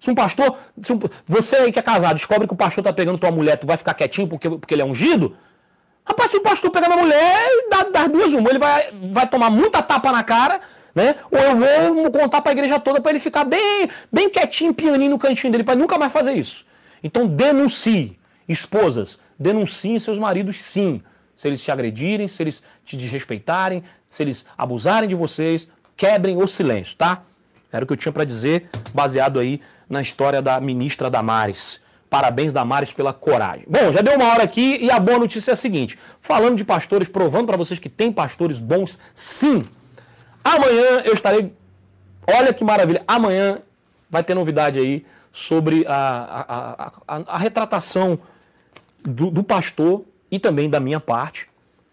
Se um pastor, se um, você aí que é casado, descobre que o pastor tá pegando tua mulher, tu vai ficar quietinho porque, porque ele é ungido? Rapaz, se o pastor pegar na mulher, dá das duas uma. Ele vai, vai tomar muita tapa na cara, né? Ou eu vou contar para a igreja toda para ele ficar bem, bem quietinho, pianinho no cantinho dele, para nunca mais fazer isso. Então denuncie, esposas, denunciem seus maridos sim. Se eles te agredirem, se eles te desrespeitarem, se eles abusarem de vocês, quebrem o silêncio, tá? Era o que eu tinha para dizer, baseado aí na história da ministra Damares. Parabéns, Damares, pela coragem. Bom, já deu uma hora aqui e a boa notícia é a seguinte: falando de pastores, provando para vocês que tem pastores bons, sim. Amanhã eu estarei. Olha que maravilha! Amanhã vai ter novidade aí sobre a, a, a, a retratação do, do, pastor e também da minha parte.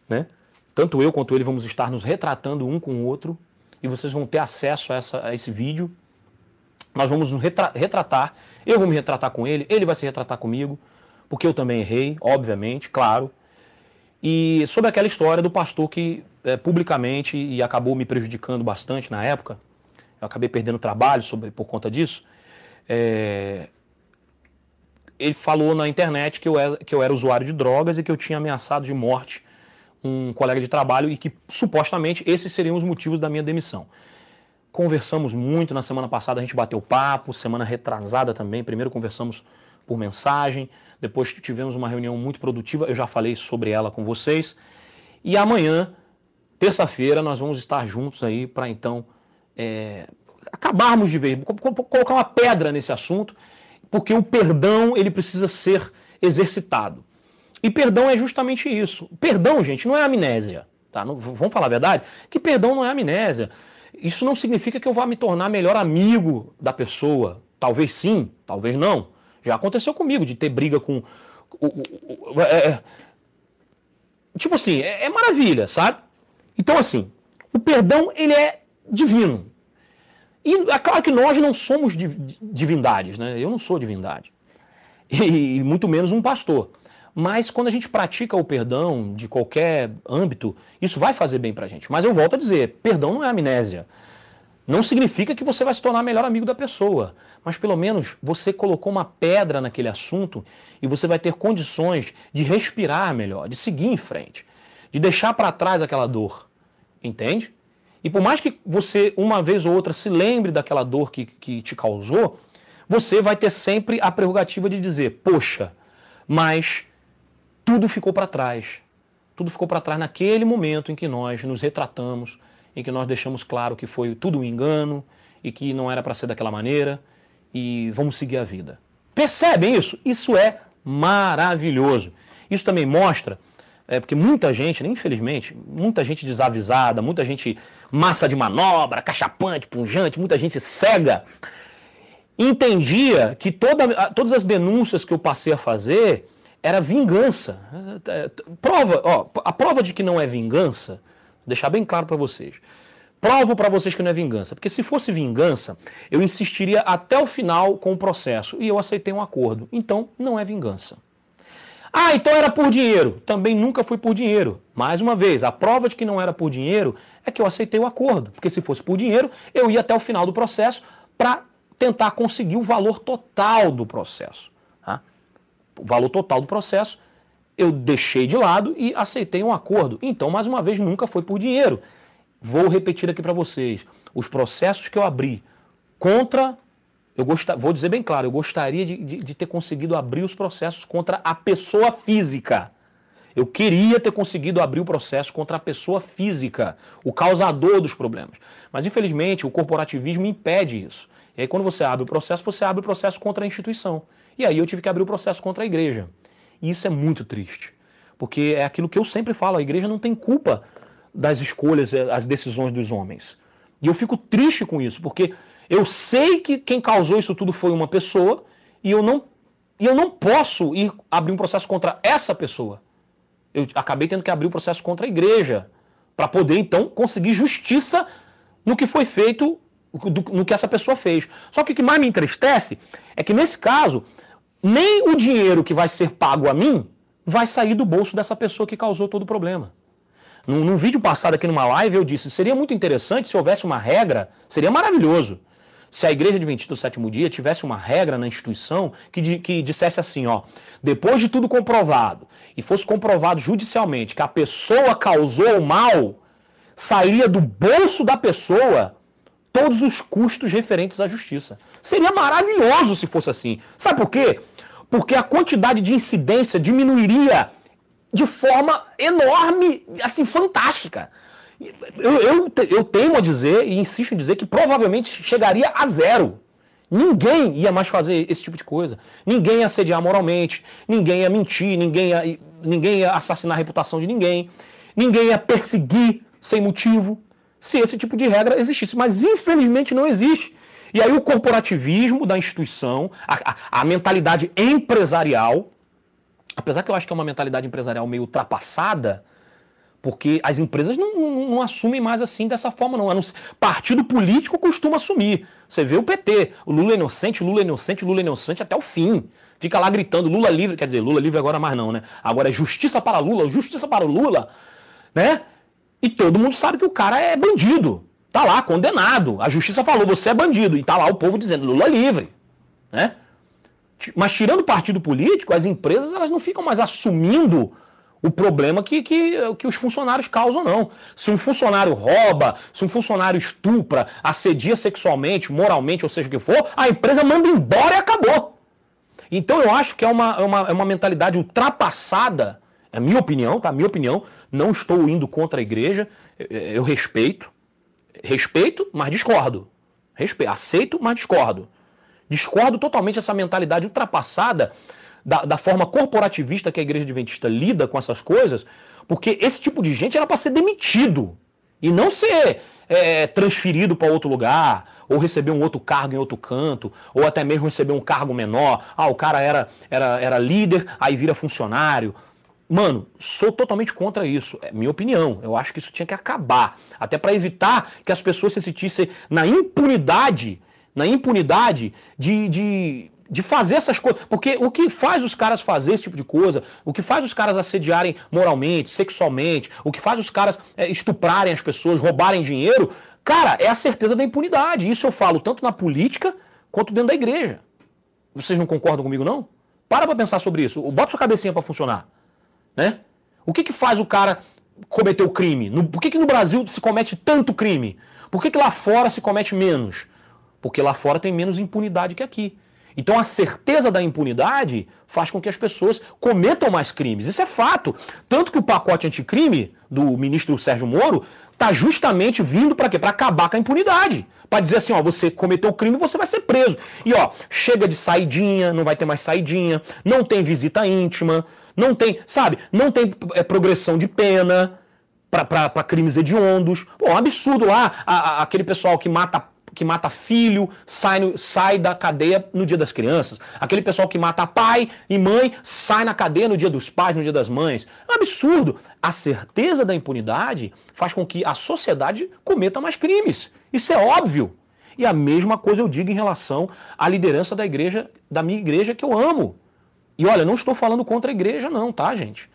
Né? Tanto eu quanto ele vamos estar nos retratando um com o outro e vocês vão ter acesso a, essa, a esse vídeo. Nós vamos nos retra retratar. Eu vou me retratar com ele, ele vai se retratar comigo, porque eu também errei, obviamente, claro. E sobre aquela história do pastor que é, publicamente e acabou me prejudicando bastante na época, eu acabei perdendo trabalho sobre, por conta disso. É, ele falou na internet que eu, era, que eu era usuário de drogas e que eu tinha ameaçado de morte um colega de trabalho e que supostamente esses seriam os motivos da minha demissão. Conversamos muito na semana passada, a gente bateu papo, semana retrasada também. Primeiro conversamos por mensagem, depois tivemos uma reunião muito produtiva, eu já falei sobre ela com vocês. E amanhã, terça-feira, nós vamos estar juntos aí para então é, acabarmos de ver, colocar uma pedra nesse assunto, porque o perdão ele precisa ser exercitado. E perdão é justamente isso. Perdão, gente, não é amnésia. Tá? Não, vamos falar a verdade? Que perdão não é amnésia. Isso não significa que eu vá me tornar melhor amigo da pessoa. Talvez sim, talvez não. Já aconteceu comigo de ter briga com. É, é, tipo assim, é, é maravilha, sabe? Então, assim, o perdão ele é divino. E é claro que nós não somos divindades, né? Eu não sou divindade. E, e muito menos um pastor. Mas quando a gente pratica o perdão de qualquer âmbito, isso vai fazer bem pra gente. Mas eu volto a dizer, perdão não é amnésia. Não significa que você vai se tornar melhor amigo da pessoa, mas pelo menos você colocou uma pedra naquele assunto e você vai ter condições de respirar melhor, de seguir em frente, de deixar para trás aquela dor. Entende? E por mais que você, uma vez ou outra, se lembre daquela dor que, que te causou, você vai ter sempre a prerrogativa de dizer: Poxa, mas tudo ficou para trás. Tudo ficou para trás naquele momento em que nós nos retratamos, em que nós deixamos claro que foi tudo um engano e que não era para ser daquela maneira e vamos seguir a vida. Percebem isso? Isso é maravilhoso. Isso também mostra, é, porque muita gente, né, infelizmente, muita gente desavisada, muita gente massa de manobra, cachapante, punjante, muita gente cega, entendia que toda, todas as denúncias que eu passei a fazer era vingança. Prova, ó, a prova de que não é vingança, deixar bem claro para vocês. Provo para vocês que não é vingança, porque se fosse vingança, eu insistiria até o final com o processo e eu aceitei um acordo. Então, não é vingança. Ah, então era por dinheiro. Também nunca foi por dinheiro. Mais uma vez, a prova de que não era por dinheiro é que eu aceitei o acordo, porque se fosse por dinheiro, eu ia até o final do processo para tentar conseguir o valor total do processo o valor total do processo, eu deixei de lado e aceitei um acordo. Então, mais uma vez, nunca foi por dinheiro. Vou repetir aqui para vocês. Os processos que eu abri contra. Eu vou dizer bem claro, eu gostaria de, de, de ter conseguido abrir os processos contra a pessoa física. Eu queria ter conseguido abrir o processo contra a pessoa física, o causador dos problemas. Mas, infelizmente, o corporativismo impede isso. E aí, quando você abre o processo, você abre o processo contra a instituição. E aí eu tive que abrir o processo contra a igreja. E isso é muito triste. Porque é aquilo que eu sempre falo, a igreja não tem culpa das escolhas, eh, as decisões dos homens. E eu fico triste com isso, porque eu sei que quem causou isso tudo foi uma pessoa e eu não, e eu não posso ir abrir um processo contra essa pessoa. Eu acabei tendo que abrir um processo contra a igreja para poder então conseguir justiça no que foi feito, no que essa pessoa fez. Só que o que mais me entristece é que nesse caso nem o dinheiro que vai ser pago a mim vai sair do bolso dessa pessoa que causou todo o problema. Num, num, vídeo passado aqui numa live eu disse, seria muito interessante se houvesse uma regra, seria maravilhoso. se a Igreja Adventista do Sétimo Dia tivesse uma regra na instituição que, que dissesse assim, ó, depois de tudo comprovado, e fosse comprovado judicialmente que a pessoa causou o mal, sairia do bolso da pessoa todos os custos referentes à justiça. Seria maravilhoso se fosse assim. Sabe por quê? Porque a quantidade de incidência diminuiria de forma enorme, assim, fantástica. Eu, eu, eu temo a dizer e insisto em dizer que provavelmente chegaria a zero. Ninguém ia mais fazer esse tipo de coisa. Ninguém ia assediar moralmente, ninguém ia mentir, ninguém ia, ninguém ia assassinar a reputação de ninguém, ninguém ia perseguir sem motivo, se esse tipo de regra existisse. Mas infelizmente não existe. E aí o corporativismo da instituição, a, a, a mentalidade empresarial, apesar que eu acho que é uma mentalidade empresarial meio ultrapassada, porque as empresas não, não, não, assumem mais assim dessa forma, não. Partido político costuma assumir. Você vê o PT, o Lula é inocente, Lula é inocente, Lula é inocente até o fim. Fica lá gritando, Lula livre, quer dizer, Lula livre agora mais não, né? Agora é justiça para Lula, justiça para o Lula, né? E todo mundo sabe que o cara é bandido. Tá lá, condenado. A justiça falou, você é bandido. E tá lá o povo dizendo, Lula livre, né? Mas tirando partido político, as empresas elas não ficam mais assumindo o problema que, que, que os funcionários causam, não. Se um funcionário rouba, se um funcionário estupra, assedia sexualmente, moralmente, ou seja o que for, a empresa manda embora e acabou. Então eu acho que é uma, é uma, é uma mentalidade ultrapassada, é a minha opinião, tá? Minha opinião, não estou indo contra a igreja, eu, eu respeito, respeito, mas discordo. Respeito, aceito, mas discordo. Discordo totalmente dessa mentalidade ultrapassada da, da forma corporativista que a igreja adventista lida com essas coisas, porque esse tipo de gente era para ser demitido e não ser é, transferido para outro lugar, ou receber um outro cargo em outro canto, ou até mesmo receber um cargo menor. Ah, o cara era, era, era líder, aí vira funcionário. Mano, sou totalmente contra isso. É minha opinião. Eu acho que isso tinha que acabar. Até para evitar que as pessoas se sentissem na impunidade, na impunidade de, de de fazer essas coisas. Porque o que faz os caras fazer esse tipo de coisa, o que faz os caras assediarem moralmente, sexualmente, o que faz os caras é, estuprarem as pessoas, roubarem dinheiro, cara, é a certeza da impunidade. Isso eu falo tanto na política quanto dentro da igreja. Vocês não concordam comigo, não? Para pra pensar sobre isso. Bota sua cabecinha para funcionar. Né? O que, que faz o cara cometer o crime? No, por que, que no Brasil se comete tanto crime? Por que, que lá fora se comete menos? Porque lá fora tem menos impunidade que aqui. Então a certeza da impunidade faz com que as pessoas cometam mais crimes. Isso é fato. Tanto que o pacote anticrime do ministro Sérgio Moro está justamente vindo para quê? Para acabar com a impunidade. Para dizer assim, ó, você cometeu o crime, você vai ser preso. E ó, chega de saidinha, não vai ter mais saidinha, não tem visita íntima, não tem, sabe, não tem é, progressão de pena para crimes hediondos. Pô, é um absurdo lá, a, a, aquele pessoal que mata que mata filho sai, sai da cadeia no dia das crianças. Aquele pessoal que mata pai e mãe sai na cadeia no dia dos pais, no dia das mães. É um absurdo. A certeza da impunidade faz com que a sociedade cometa mais crimes. Isso é óbvio. E a mesma coisa eu digo em relação à liderança da igreja, da minha igreja que eu amo. E olha, não estou falando contra a igreja, não, tá, gente?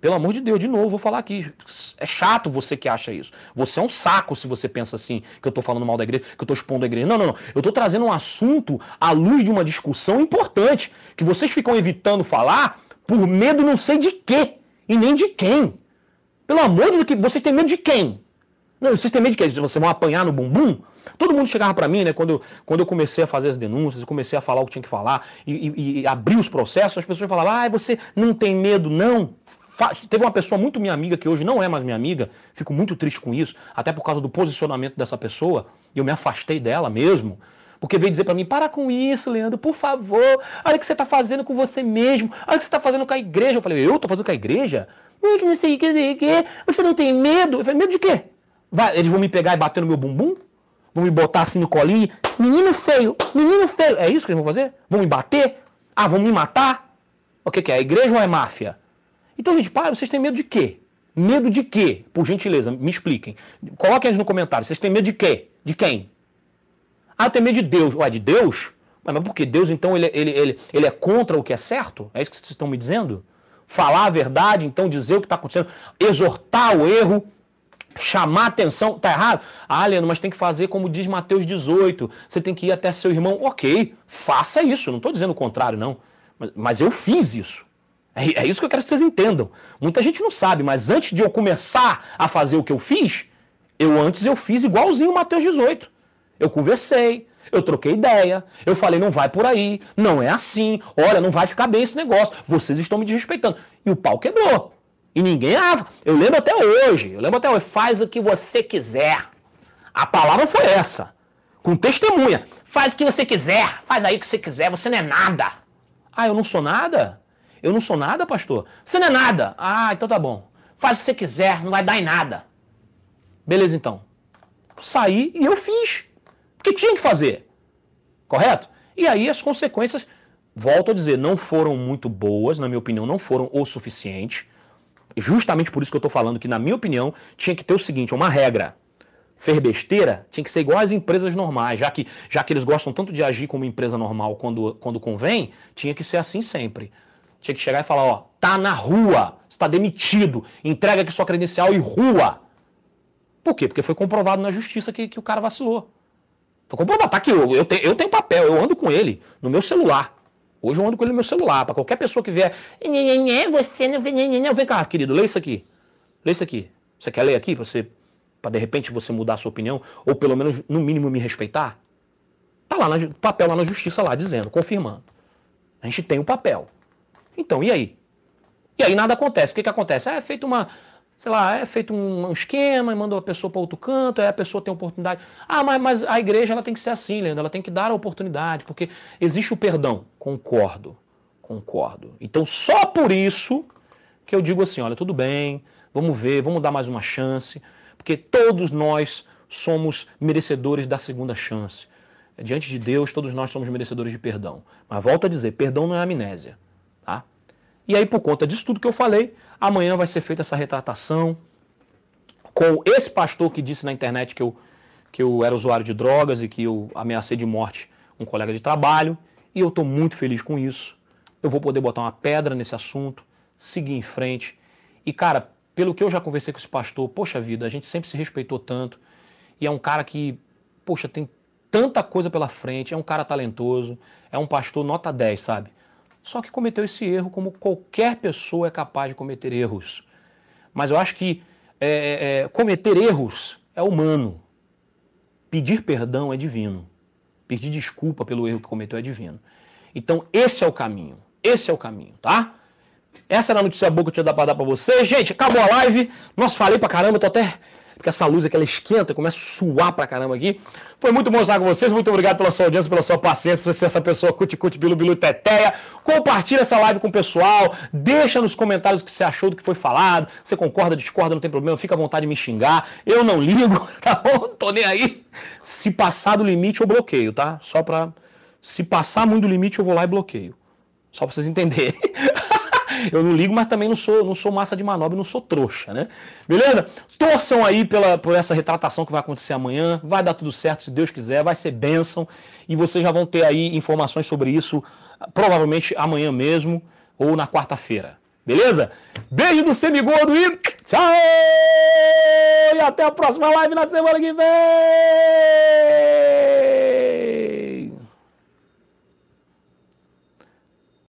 Pelo amor de Deus, de novo, vou falar aqui. É chato você que acha isso. Você é um saco se você pensa assim, que eu tô falando mal da igreja, que eu tô expondo a igreja. Não, não, não. Eu tô trazendo um assunto à luz de uma discussão importante, que vocês ficam evitando falar por medo não sei de quê e nem de quem. Pelo amor de Deus, vocês têm medo de quem? Não, vocês têm medo de quê? Vocês vão apanhar no bumbum? Todo mundo chegava para mim, né, quando quando eu comecei a fazer as denúncias, comecei a falar o que tinha que falar e, e, e abrir os processos, as pessoas falavam, ah, você não tem medo, não. Teve uma pessoa muito minha amiga, que hoje não é mais minha amiga, fico muito triste com isso, até por causa do posicionamento dessa pessoa, eu me afastei dela mesmo. Porque veio dizer para mim: para com isso, Leandro, por favor. Olha o que você está fazendo com você mesmo. Olha o que você está fazendo com a igreja. Eu falei: eu estou fazendo com a igreja? Que não sei o que, Você não tem medo? Eu falei: medo de quê? Vai, eles vão me pegar e bater no meu bumbum? Vão me botar assim no colinho? Menino feio, menino feio. É isso que eles vão fazer? Vão me bater? Ah, vão me matar? O que, que é? A igreja ou é máfia? Então, gente, para, vocês têm medo de quê? Medo de quê? Por gentileza, me expliquem. Coloquem aí no comentário. Vocês têm medo de quê? De quem? Ah, eu tenho medo de Deus. Ué, de Deus? Mas por que Deus, então, ele, ele, ele, ele é contra o que é certo? É isso que vocês estão me dizendo? Falar a verdade, então dizer o que está acontecendo, exortar o erro. Chamar atenção, tá errado? Ah, Leandro, mas tem que fazer como diz Mateus 18. Você tem que ir até seu irmão. Ok, faça isso. Não estou dizendo o contrário, não. Mas, mas eu fiz isso. É, é, isso que eu quero que vocês entendam. Muita gente não sabe, mas antes de eu começar a fazer o que eu fiz, eu antes eu fiz igualzinho Mateus 18. Eu conversei, eu troquei ideia, eu falei, não vai por aí, não é assim, olha, não vai ficar bem esse negócio, vocês estão me desrespeitando. E o pau quebrou. E ninguém. Ah, eu lembro até hoje. Eu lembro até hoje. Faz o que você quiser. A palavra foi essa. Com testemunha. Faz o que você quiser. Faz aí o que você quiser. Você não é nada. Ah, eu não sou nada? Eu não sou nada, pastor? Você não é nada. Ah, então tá bom. Faz o que você quiser. Não vai dar em nada. Beleza, então. Saí e eu fiz. Porque tinha que fazer. Correto? E aí as consequências, volto a dizer, não foram muito boas, na minha opinião, não foram o suficiente justamente por isso que eu estou falando que, na minha opinião, tinha que ter o seguinte, uma regra. Fer besteira tinha que ser igual às empresas normais, já que, já que eles gostam tanto de agir como empresa normal quando, quando convém, tinha que ser assim sempre. Tinha que chegar e falar, ó, tá na rua, está demitido, entrega aqui sua credencial e rua. Por quê? Porque foi comprovado na justiça que, que o cara vacilou. Foi comprovado, tá aqui, eu, eu, te, eu tenho papel, eu ando com ele no meu celular. Hoje eu ando com ele no meu celular. Para qualquer pessoa que vier. Você não vem. Cá, querido, lê isso aqui. Lê isso aqui. Você quer ler aqui para você. Para de repente você mudar a sua opinião? Ou pelo menos, no mínimo, me respeitar? Tá lá no papel lá na justiça lá dizendo, confirmando. A gente tem o papel. Então, e aí? E aí nada acontece. O que, que acontece? É feito uma sei lá, é feito um, esquema e manda a pessoa para outro canto, aí a pessoa tem oportunidade. Ah, mas, mas a igreja ela tem que ser assim, Leandro, ela tem que dar a oportunidade, porque existe o perdão. Concordo, concordo. Então só por isso que eu digo assim, olha, tudo bem, vamos ver, vamos dar mais uma chance, porque todos nós somos merecedores da segunda chance. Diante de Deus, todos nós somos merecedores de perdão. Mas volto a dizer, perdão não é amnésia, tá? E aí, por conta disso tudo que eu falei, Amanhã vai ser feita essa retratação com esse pastor que disse na internet que eu, que eu era usuário de drogas e que eu ameacei de morte um colega de trabalho. E eu estou muito feliz com isso. Eu vou poder botar uma pedra nesse assunto, seguir em frente. E, cara, pelo que eu já conversei com esse pastor, poxa vida, a gente sempre se respeitou tanto. E é um cara que, poxa, tem tanta coisa pela frente, é um cara talentoso, é um pastor nota 10, sabe? Só que cometeu esse erro como qualquer pessoa é capaz de cometer erros. Mas eu acho que é, é, é, cometer erros é humano. Pedir perdão é divino. Pedir desculpa pelo erro que cometeu é divino. Então, esse é o caminho. Esse é o caminho, tá? Essa era a notícia boa que eu tinha dar pra dar pra vocês. Gente, acabou a live. Nossa, falei pra caramba, tô até porque essa luz aqui ela esquenta, começa a suar pra caramba aqui. Foi muito bom estar com vocês, muito obrigado pela sua audiência, pela sua paciência, por ser essa pessoa cuti-cuti, bilu-bilu, teteia. Compartilha essa live com o pessoal, deixa nos comentários o que você achou do que foi falado. Você concorda, discorda, não tem problema, fica à vontade de me xingar. Eu não ligo, tá bom? Tô nem aí. Se passar do limite, eu bloqueio, tá? Só pra... Se passar muito do limite, eu vou lá e bloqueio. Só pra vocês entenderem. eu não ligo, mas também não sou, não sou massa de manobra, não sou trouxa, né? Beleza? Torçam aí pela, por essa retratação que vai acontecer amanhã. Vai dar tudo certo, se Deus quiser, vai ser bênção. E vocês já vão ter aí informações sobre isso, provavelmente amanhã mesmo ou na quarta-feira. Beleza? Beijo do Semigordo e tchau! E até a próxima live na semana que vem!